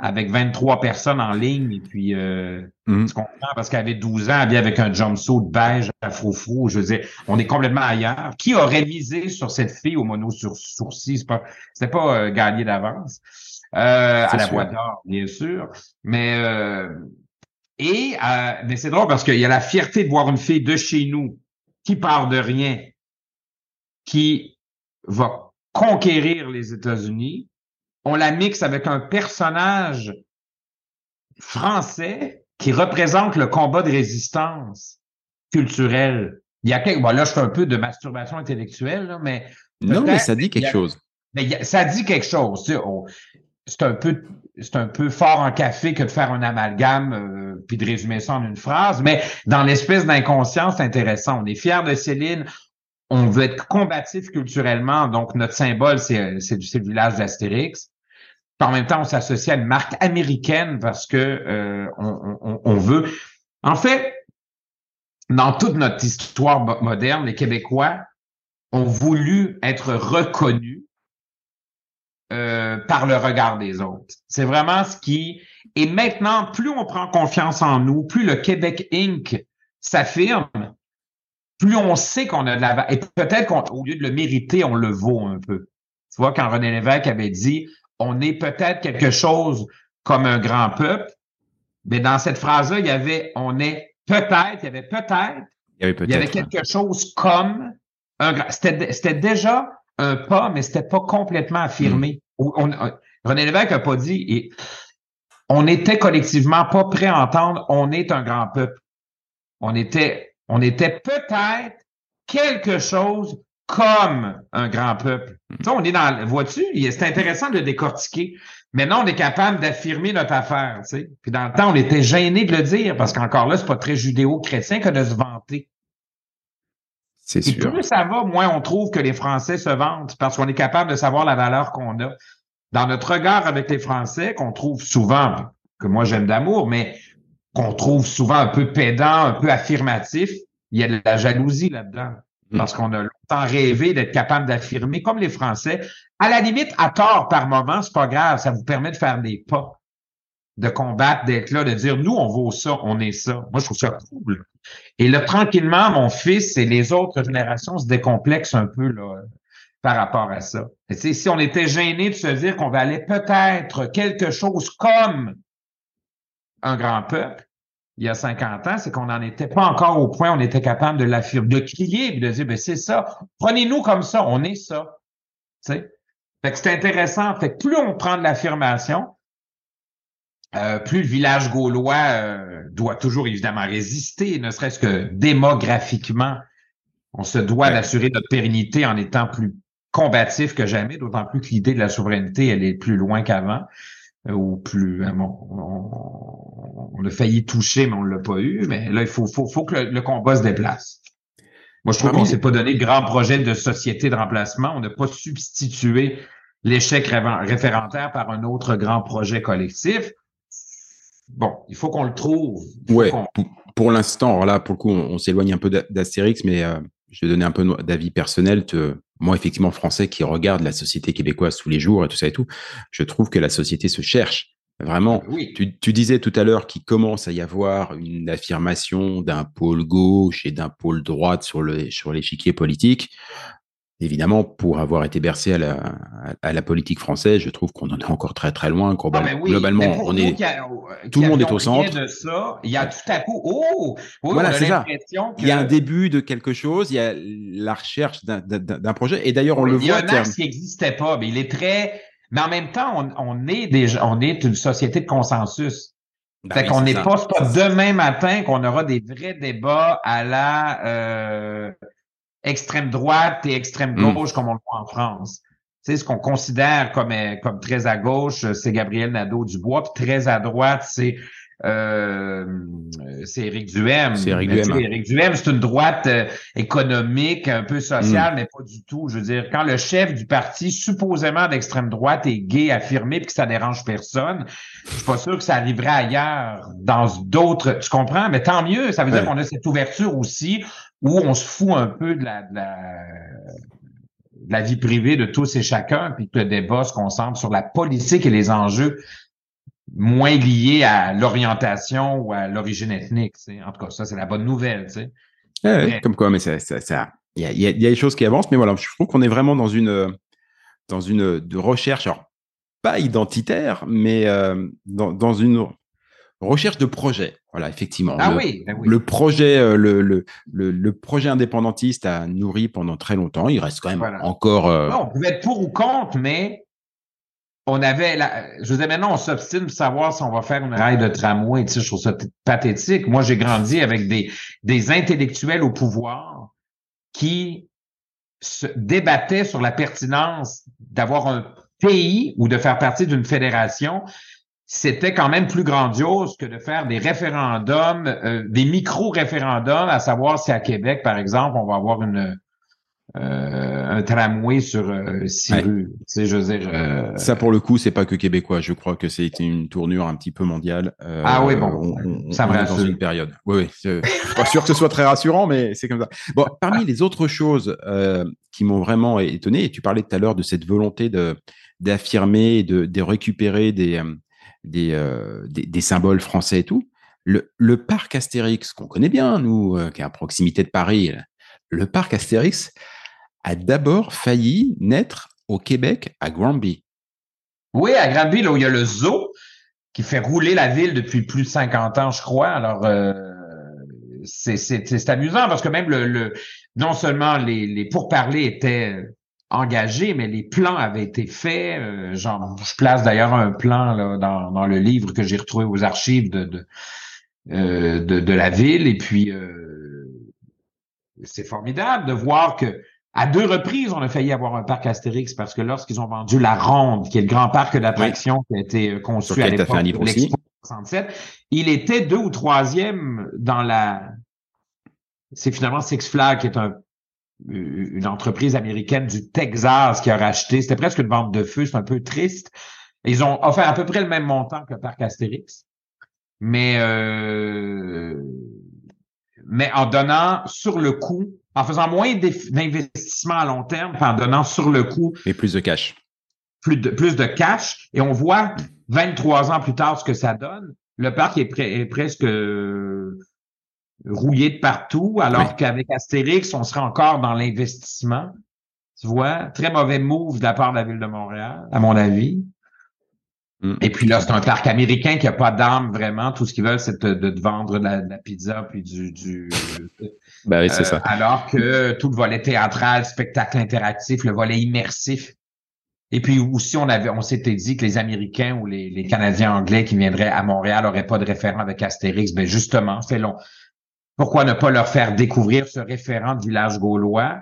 avec 23 personnes en ligne. Et puis, euh,
Mhm.
tu comprends, parce qu'elle avait 12 ans, elle vient avec un jumpsuit beige à frou Je veux dire, on est complètement ailleurs. Qui aurait misé sur cette fille au mono sur sourcil? C'est pas, c'était pas euh, gagné d'avance. Euh, à la
sûr.
voix d'or, bien sûr. Mais, euh, et, euh, mais c'est drôle parce qu'il y a la fierté de voir une fille de chez nous qui part de rien, qui va conquérir les États-Unis. On la mixe avec un personnage français qui représente le combat de résistance culturelle. Il y a quelques, bon là, je fais un peu de masturbation intellectuelle, là, mais
Non, mais ça dit quelque
a-
chose.
mais a- ça dit quelque chose. tu sais, c'est un peu, c'est un peu fort en café que de faire un amalgame euh, puis de résumer ça en une phrase. Mais dans l'espèce d'inconscient, c'est intéressant. On est fier de Céline. On veut être combatif culturellement. Donc notre symbole, c'est c'est c'est le village d'Astérix. En même temps, on s'associe à une marque américaine parce que euh, on, veut. En fait, dans toute notre histoire mo- moderne, les Québécois ont voulu être reconnus euh, par le regard des autres. C'est vraiment ce qui... Et maintenant, plus on prend confiance en nous, plus le Québec Inc. s'affirme, plus on sait qu'on a de la... Et peut-être qu'au lieu de le mériter, on le vaut un peu. Tu vois, quand René Lévesque avait dit « on est peut-être quelque chose comme un grand peuple », mais dans cette phrase-là, il y avait « on est peut-être », il y avait peut-être,
Il y avait
il y avait
peut-être.
quelque chose comme un grand. C'était, c'était déjà un pas, mais c'était pas complètement affirmé. On- on- on- René Lévesque a pas dit. Et on était collectivement pas prêt à entendre. On est un grand peuple. On était, on était peut-être quelque chose comme un grand peuple. Tu sais, on est dans, vois-tu, c'est intéressant de le décortiquer. Maintenant, on est capable d'affirmer notre affaire, tu sais. Puis dans le temps, on était gêné de le dire parce qu'encore là, c'est pas très judéo-chrétien que de se vanter.
C'est
Et
sûr.
plus ça va, moins on trouve que les Français se vantent parce qu'on est capable de savoir la valeur qu'on a. Dans notre regard avec les Français, qu'on trouve souvent, que moi j'aime d'amour, mais qu'on trouve souvent un peu pédant, un peu affirmatif, il y a de la jalousie là-dedans.
Mm.
Parce qu'on a longtemps rêvé d'être capable d'affirmer, comme les Français. À la limite, à tort par moment, c'est pas grave, ça vous permet de faire des pas, de combattre, d'être là, de dire, nous, on vaut ça, on est ça. Moi, je trouve ça cool. Et là, tranquillement, mon fils et les autres générations se décomplexent un peu là, par rapport à ça. Et si on était gêné de se dire qu'on valait peut-être quelque chose comme un grand peuple, il y a 50 ans, c'est qu'on n'en était pas encore au point on était capable de l'affirmer, de crier et de dire, ben c'est ça, prenez-nous comme ça, on est ça. Fait que c'est intéressant. Fait que plus on prend de l'affirmation, euh, plus le village gaulois euh, doit toujours évidemment résister, ne serait-ce que démographiquement. On se doit
Ouais.
d'assurer notre pérennité en étant plus combatif que jamais, d'autant plus que l'idée de la souveraineté, elle est plus loin qu'avant, euh, ou plus... bon, on, on a failli toucher, mais on l'a pas eu. Mais là, il faut, faut, faut que le, le combat se déplace. Moi, je trouve
Parmi
qu'on
les-
s'est pas donné le grand projet de société de remplacement. On n'a pas substitué l'échec référentaire par un autre grand projet collectif. Bon, il faut qu'on le trouve.
Ouais, pour, l'instant, alors là, pour le coup, on, on s'éloigne un peu d'A- d'Astérix, mais euh, je vais donner un peu d'avis personnel. Te- moi, effectivement, français qui regarde la société québécoise tous les jours et tout ça et tout, je trouve que la société se cherche. Vraiment,
Oui.
tu, tu disais tout à l'heure qu'il commence à y avoir une affirmation d'un pôle gauche et d'un pôle droite sur le sur l'échiquier politique. Évidemment, pour avoir été bercé à la, à, la politique française, je trouve qu'on en est encore très très loin.
Ah, ben oui,
Globalement, on est
a- euh,
tout le monde est au centre.
rien de ça, il y a tout à coup, oh, oui,
Voilà, c'est ça.
que
il y a un début de quelque chose, il y a la recherche d'un- projet. Et d'ailleurs, on
Oui,
le
il y a
voit.
un qui n'existait pas, mais il est très. Mais en même temps, on, on est déjà, on est une société de consensus.
Bah
fait
oui,
qu'on n'est pas, pas demain matin qu'on aura des vrais débats à la euh, extrême droite et extrême
Mm.
gauche comme on le voit en France. Tu sais, ce qu'on considère comme, euh, comme très à gauche, c'est Gabriel Nadeau-Dubois, puis très à droite, c'est euh, c'est Éric Duhem.
C'est Éric Duhem.
Éric Duhem, c'est une droite euh, économique, un peu
Mm.
sociale, mais pas du tout. Je veux dire, quand le chef du parti, supposément d'extrême droite, est gay, affirmé, puis que ça dérange personne, je suis pas sûr que ça arriverait ailleurs, dans d'autres. Tu comprends? Mais tant mieux. Ça veut dire qu'on a cette ouverture aussi où on se fout un peu de la, de la, de la vie privée de tous et chacun, puis que le débat se concentre sur la politique et les enjeux moins lié à l'orientation ou à l'origine ethnique. En tout cas, ça, c'est la bonne nouvelle.
comme quoi, mais ça, ça, il y a, y, a, y a des choses qui avancent, mais voilà, je trouve qu'on est vraiment dans une, dans une de recherche, alors pas identitaire, mais euh, dans, dans, une recherche de projet. Voilà, effectivement.
Ah
le,
oui, ben oui,
le projet, euh, le, le, le, le, projet indépendantiste a nourri pendant très longtemps. Il reste quand même voilà. encore. Euh...
Non, on pouvait être pour ou contre, mais on avait la, je vous dis maintenant, on s'obstine pour savoir si on va faire une rail de tramway. Tu sais, je trouve ça pathétique. Moi, j'ai grandi avec des, des intellectuels au pouvoir qui se débattaient sur la pertinence d'avoir un pays ou de faire partie d'une fédération. C'était quand même plus grandiose que de faire des référendums, euh, des micro-référendums, à savoir si à Québec, par exemple, on va avoir une, euh, un tramway sur euh, six ouais. rues. Tu sais, je veux dire.
Ça, pour le coup, c'est pas que québécois. Je crois que c'était une tournure un petit peu mondiale.
Ah oui, bon, on, on, ça me
rassure. dans une période. Oui, oui. Je suis pas sûr que ce soit très rassurant, mais c'est comme ça. Bon, parmi les autres choses qui m'ont vraiment étonné, et tu parlais tout à l'heure de cette volonté de d'affirmer de récupérer des des, euh, des, symboles français et tout. Le, parc Astérix, qu'on connaît bien, nous, qui est à proximité de Paris, le parc Astérix a d'abord failli naître au Québec, à Granby.
Oui, à Granby, là où il y a le zoo qui fait rouler la ville depuis plus de 50 ans, je crois. Alors, euh, c'est amusant parce que même non seulement les, les pourparlers étaient engagés, mais les plans avaient été faits. Euh, genre, je place d'ailleurs un plan là, dans, dans le livre que j'ai retrouvé aux archives de, de, euh, de, de, la ville. Et puis, euh, c'est formidable de voir que à deux reprises, on a failli avoir un parc Astérix parce que lorsqu'ils ont vendu la Ronde, qui est le grand parc d'attractions oui. qui a été conçu à l'époque de l'Expo 67, il était deux ou troisième dans la... C'est finalement Six Flags qui est un, une entreprise américaine du Texas qui a racheté. C'était presque une vente de feu, c'est un peu triste. Ils ont offert à peu près le même montant que le parc Astérix. Mais, euh, mais en donnant sur le coup en faisant moins d'investissements à long terme, en donnant sur le coup.
Et plus de cash.
Plus de, plus de cash. Et on voit 23 ans plus tard ce que ça donne. Le parc est, pre est presque rouillé de partout, alors oui. qu'avec Astérix, on serait encore dans l'investissement. Tu vois, très mauvais move de la part de la ville de Montréal, à mon avis. Mm. Et puis là, c'est un parc américain qui a pas d'âme vraiment. Tout ce qu'ils veulent, c'est de, vendre de la, de la, pizza puis du. du
ben oui, c'est euh, ça.
Alors que tout le volet théâtral, spectacle interactif, le volet immersif. Et puis aussi, on avait, on s'était dit que les Américains ou les, les, Canadiens anglais qui viendraient à Montréal n'auraient pas de référent avec Astérix. Ben justement, c'est long. Pourquoi ne pas leur faire découvrir ce référent de village gaulois?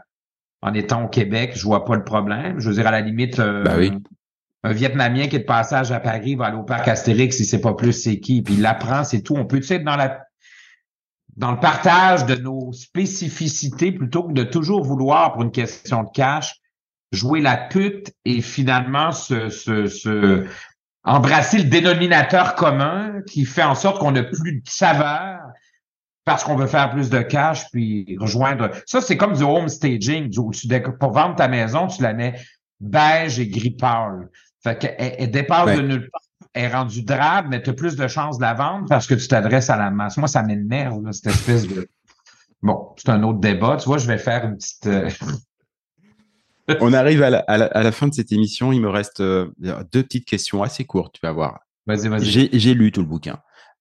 En étant au Québec? Je vois pas le problème. Je veux dire, à la limite, euh,
ben oui
un Vietnamien qui est de passage à Paris va aller au parc Astérix, il sait pas plus c'est qui, puis il l'apprend, c'est tout. On peut être dans la dans le partage de nos spécificités plutôt que de toujours vouloir, pour une question de cash, jouer la pute et finalement se, se, se embrasser le dénominateur commun qui fait en sorte qu'on n'a plus de saveur? Parce qu'on veut faire plus de cash puis rejoindre. Ça, c'est comme du home staging. Où tu, pour vendre ta maison, tu la mets beige et gris pâle. Fait qu'elle elle dépasse de nulle part. Elle est rendue drabe, mais tu as plus de chances de la vendre parce que tu t'adresses à la masse. Moi, ça m'énerve, cette espèce de. [LAUGHS] Bon, c'est un autre débat. Tu vois, je vais faire une petite. Euh...
On [LAUGHS] arrive à la, à, la, à la, fin de cette émission. Il me reste euh, deux petites questions assez courtes, tu vas voir.
Vas-y, vas-y.
J'ai lu tout le bouquin.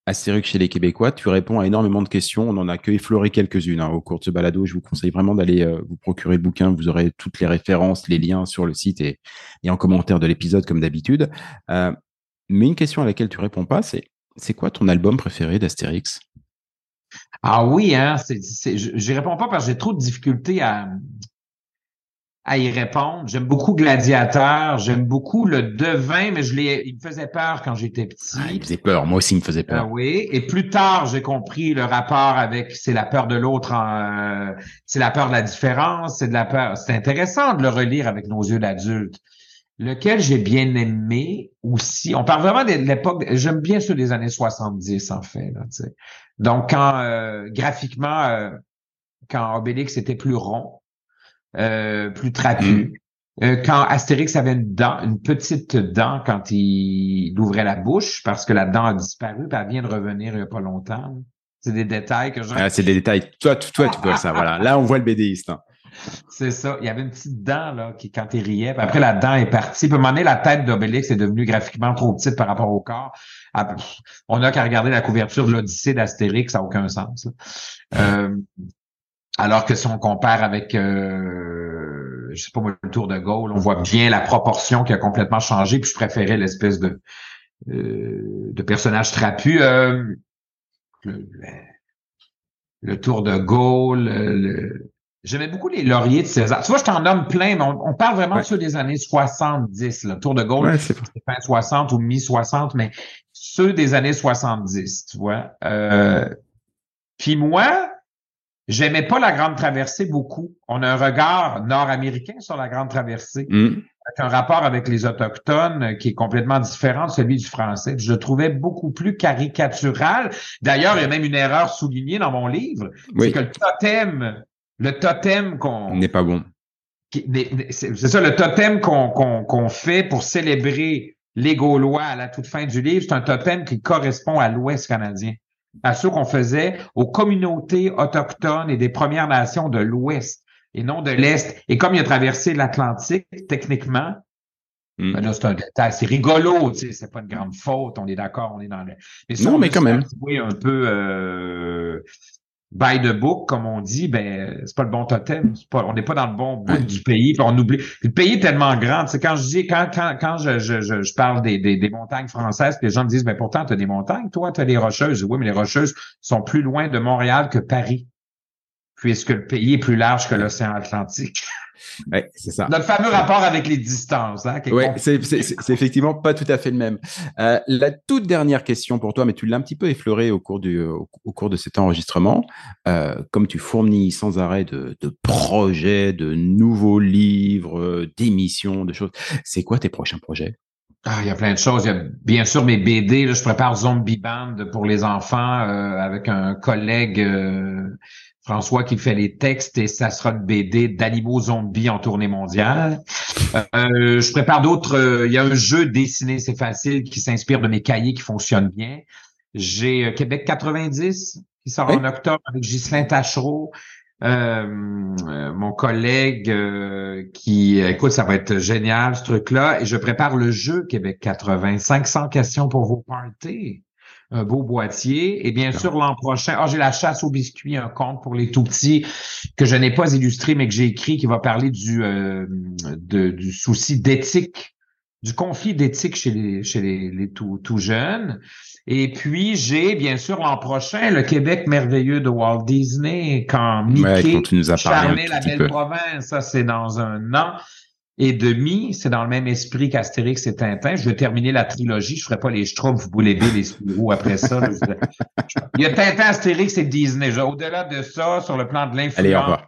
Astérix chez les Québécois, tu réponds à énormément de questions. On en a que effleuré quelques-unes hein, au cours de ce balado. Je vous conseille vraiment d'aller euh, vous procurer le bouquin. Vous aurez toutes les références, les liens sur le site et, en commentaire de l'épisode comme d'habitude. Euh, mais une question à laquelle tu réponds pas, c'est c'est quoi ton album préféré d'Astérix?
Ah oui, hein, je réponds pas parce que j'ai trop de difficultés à, à y répondre. J'aime beaucoup Gladiateur, j'aime beaucoup le Devin, mais je l'ai, il me faisait peur quand j'étais petit.
Ah, il me faisait peur, moi aussi il me faisait peur.
Ah oui, et plus tard j'ai compris le rapport avec c'est la peur de l'autre, euh, c'est la peur de la différence, c'est de la peur. C'est intéressant de le relire avec nos yeux d'adulte. Lequel j'ai bien aimé aussi. On parle vraiment de l'époque. J'aime bien ceux des années 70 en fait. Là, Donc quand euh, graphiquement, euh, quand Obélix était plus rond. Euh, plus trapu. euh, quand Astérix avait une dent, une petite dent quand il, ouvrait la bouche, parce que la dent a disparu, puis elle vient de revenir il n'y a pas longtemps. C'est des détails que je...
Ah, c'est des détails. Toi, toi, tu vois ça. Voilà. Là, on voit le BDiste. Hein.
C'est ça. Il y avait une petite dent là, qui, quand il riait, puis après la dent est partie. Puis à un moment donné, la tête d'Obélix est devenue graphiquement trop petite par rapport au corps. Ah, on n'a qu'à regarder la couverture de l'Odyssée d'Astérix, ça n'a aucun sens. Euh, alors que si on compare avec, euh, je sais pas moi, le Tour de Gaulle, on voit bien la proportion qui a complètement changé. Puis je préférais l'espèce de euh, de personnage trapu. Euh, le, Tour de Gaulle, le, J'aimais beaucoup les lauriers de César. Tu vois, je t'en nomme plein, mais on, parle vraiment de ceux des années 70. Le Tour de Gaulle, c'est fin 60 ou mi-60, mais ceux des années 70, tu vois. Euh, puis moi, j'aimais pas la Grande Traversée beaucoup. On a un regard nord-américain sur la Grande Traversée, mm. avec un rapport avec les Autochtones qui est complètement différent de celui du français. Je le trouvais beaucoup plus caricatural. D'ailleurs, il y a même une erreur soulignée dans mon livre, c'est que le totem le totem qu'on...
N'est pas bon.
C'est ça, le totem qu'on fait pour célébrer les Gaulois à la toute fin du livre, c'est un totem qui correspond à l'Ouest canadien, à ceux qu'on faisait aux communautés autochtones et des Premières Nations de l'Ouest et non de l'Est. Et comme il a traversé l'Atlantique, techniquement, hmm. ben c'est un détail, c'est rigolo, tu sais, c'est pas une grande faute, on est d'accord, on est dans le...
Mais non, mais quand même.
Un peu, euh, by the book, comme on dit, ben c'est pas le bon totem. Pas, on n'est pas dans le bon bout du pays. Puis on oublie. le pays est tellement grand. C'est quand je dis, quand, quand, quand je, je, je, parle des, des, des, montagnes françaises, les gens me disent, ben pourtant, tu as des montagnes, toi, tu as des rocheuses. Oui, mais les rocheuses sont plus loin de Montréal que Paris, puisque le pays est plus large que l'océan Atlantique. [LAUGHS]
Oui, c'est ça.
Notre fameux rapport avec les distances. Hein,
oui, c'est effectivement pas tout à fait le même. Euh, la toute dernière question pour toi, mais tu l'as un petit peu effleuré au cours, du, au, cours de cet enregistrement. Euh, comme tu fournis sans arrêt de, de projets, de nouveaux livres, d'émissions, de choses, c'est quoi tes prochains projets?
Ah, il y a plein de choses. Il y a bien sûr mes BD. Là, je prépare Zombie Band pour les enfants euh, avec un collègue François qui fait les textes et ça sera une BD d'animaux zombies en tournée mondiale. Euh, je prépare d'autres. Euh, il y a un jeu dessiné, c'est facile, qui s'inspire de mes cahiers qui fonctionnent bien. J'ai euh, Québec 90 qui sort en octobre avec Ghislain Tachereau. mon collègue qui écoute ça va être génial ce truc là et je prépare le jeu Québec 80 500 questions pour vos parties un beau boîtier. Et bien sûr, l'an prochain, ah, j'ai la chasse aux biscuits, un conte pour les tout petits que je n'ai pas illustré, mais que j'ai écrit, qui va parler du, euh, du souci d'éthique, du conflit d'éthique chez les, chez les, tout, tout jeunes. Et puis, j'ai bien sûr l'an prochain le Québec merveilleux de Walt Disney, quand Mickey
ouais,
la belle province. Ça, c'est dans un an et demi, c'est dans le même esprit qu'Astérix et Tintin. Je vais terminer la trilogie. Je ferai pas les Schtroumpfs, vous les les Spirou après ça. Il y a Tintin, Astérix et Disney. Au-delà de ça, sur le plan de l'influence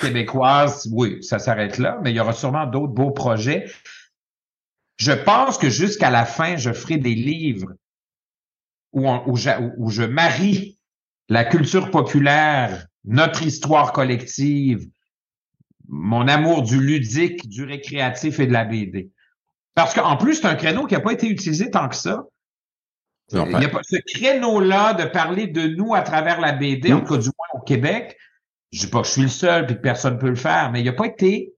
québécoise, oui, ça s'arrête là, mais il y aura sûrement d'autres beaux projets. Je pense que jusqu'à la fin, je ferai des livres où, où, où je marie la culture populaire, notre histoire collective, mon amour du ludique, du récréatif et de la BD. Parce qu'en plus, c'est un créneau qui n'a pas été utilisé tant que ça. Il n'y a pas ce créneau-là de parler de nous à travers la BD, en tout cas du moins au Québec. Je dis pas que je suis le seul puis que personne ne peut le faire, mais il n'a pas été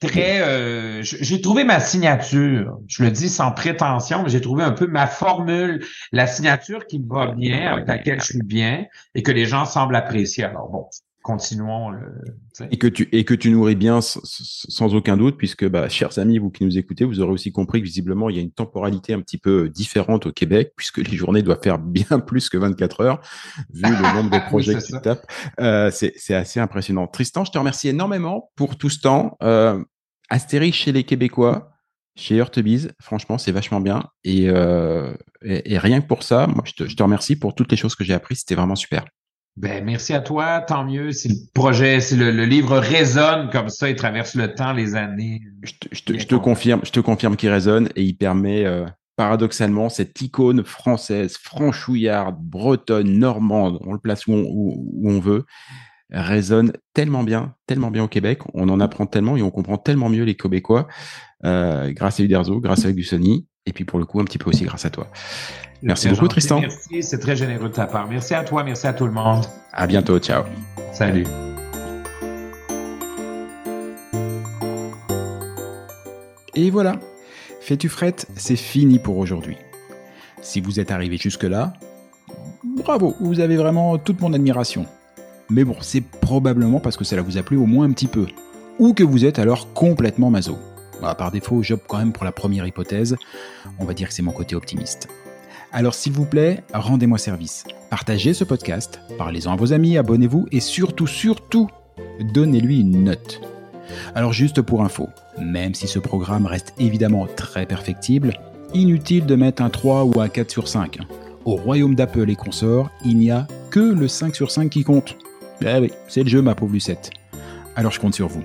très. Euh, j'ai trouvé ma signature. Je le dis sans prétention, mais j'ai trouvé un peu ma formule, la signature qui me va bien, avec laquelle je suis bien et que les gens semblent apprécier. Alors bon, continuons.
et que tu et que tu nourris bien sans, aucun doute, puisque bah, chers amis, vous qui nous écoutez, vous aurez aussi compris que visiblement il y a une temporalité un petit peu différente au Québec, puisque les journées doivent faire bien [LAUGHS] plus que 24 heures, vu le nombre de [LAUGHS] projets que tu tapes. Euh, c'est assez impressionnant. Tristan, je te remercie énormément pour tout ce temps. Euh, Astérix chez les Québécois. Chez Heurtebise, franchement, c'est vachement bien. Et, euh, et, rien que pour ça, moi, je te, je te remercie pour toutes les choses que j'ai apprises. C'était vraiment super.
Ben, merci à toi, tant mieux. Si le projet, si le, livre résonne comme ça, il traverse le temps, les années.
Je te, je te, confirme, je te confirme qu'il résonne et il permet euh, paradoxalement cette icône française, franchouillarde, bretonne, normande, on le place où on, où, on veut,
résonne tellement bien, tellement bien au Québec. On en apprend tellement et on comprend tellement mieux les Québécois euh, grâce à Uderzo, grâce à Gusoni, et puis pour le coup un petit peu aussi grâce à toi. Merci beaucoup Tristan.
Merci, c'est très généreux de ta part. Merci à toi, merci à tout le monde.
À bientôt, ciao.
Salut.
Et voilà, Fais-tu frette, c'est fini pour aujourd'hui. Si vous êtes arrivé jusque-là, bravo, vous avez vraiment toute mon admiration. Mais bon, c'est probablement parce que cela vous a plu au moins un petit peu. Ou que vous êtes alors complètement maso. Bah, par défaut, job quand même pour la première hypothèse. On va dire que c'est mon côté optimiste. Alors s'il vous plaît, rendez-moi service. Partagez ce podcast, parlez-en à vos amis, abonnez-vous et surtout, surtout, donnez-lui une note. Alors juste pour info, même si ce programme reste évidemment très perfectible, inutile de mettre un 3 ou un 4 sur 5. Au royaume d'Apple et consorts, il n'y a que le 5 sur 5 qui compte. Eh oui, c'est le jeu ma pauvre Lucette. Alors je compte sur vous.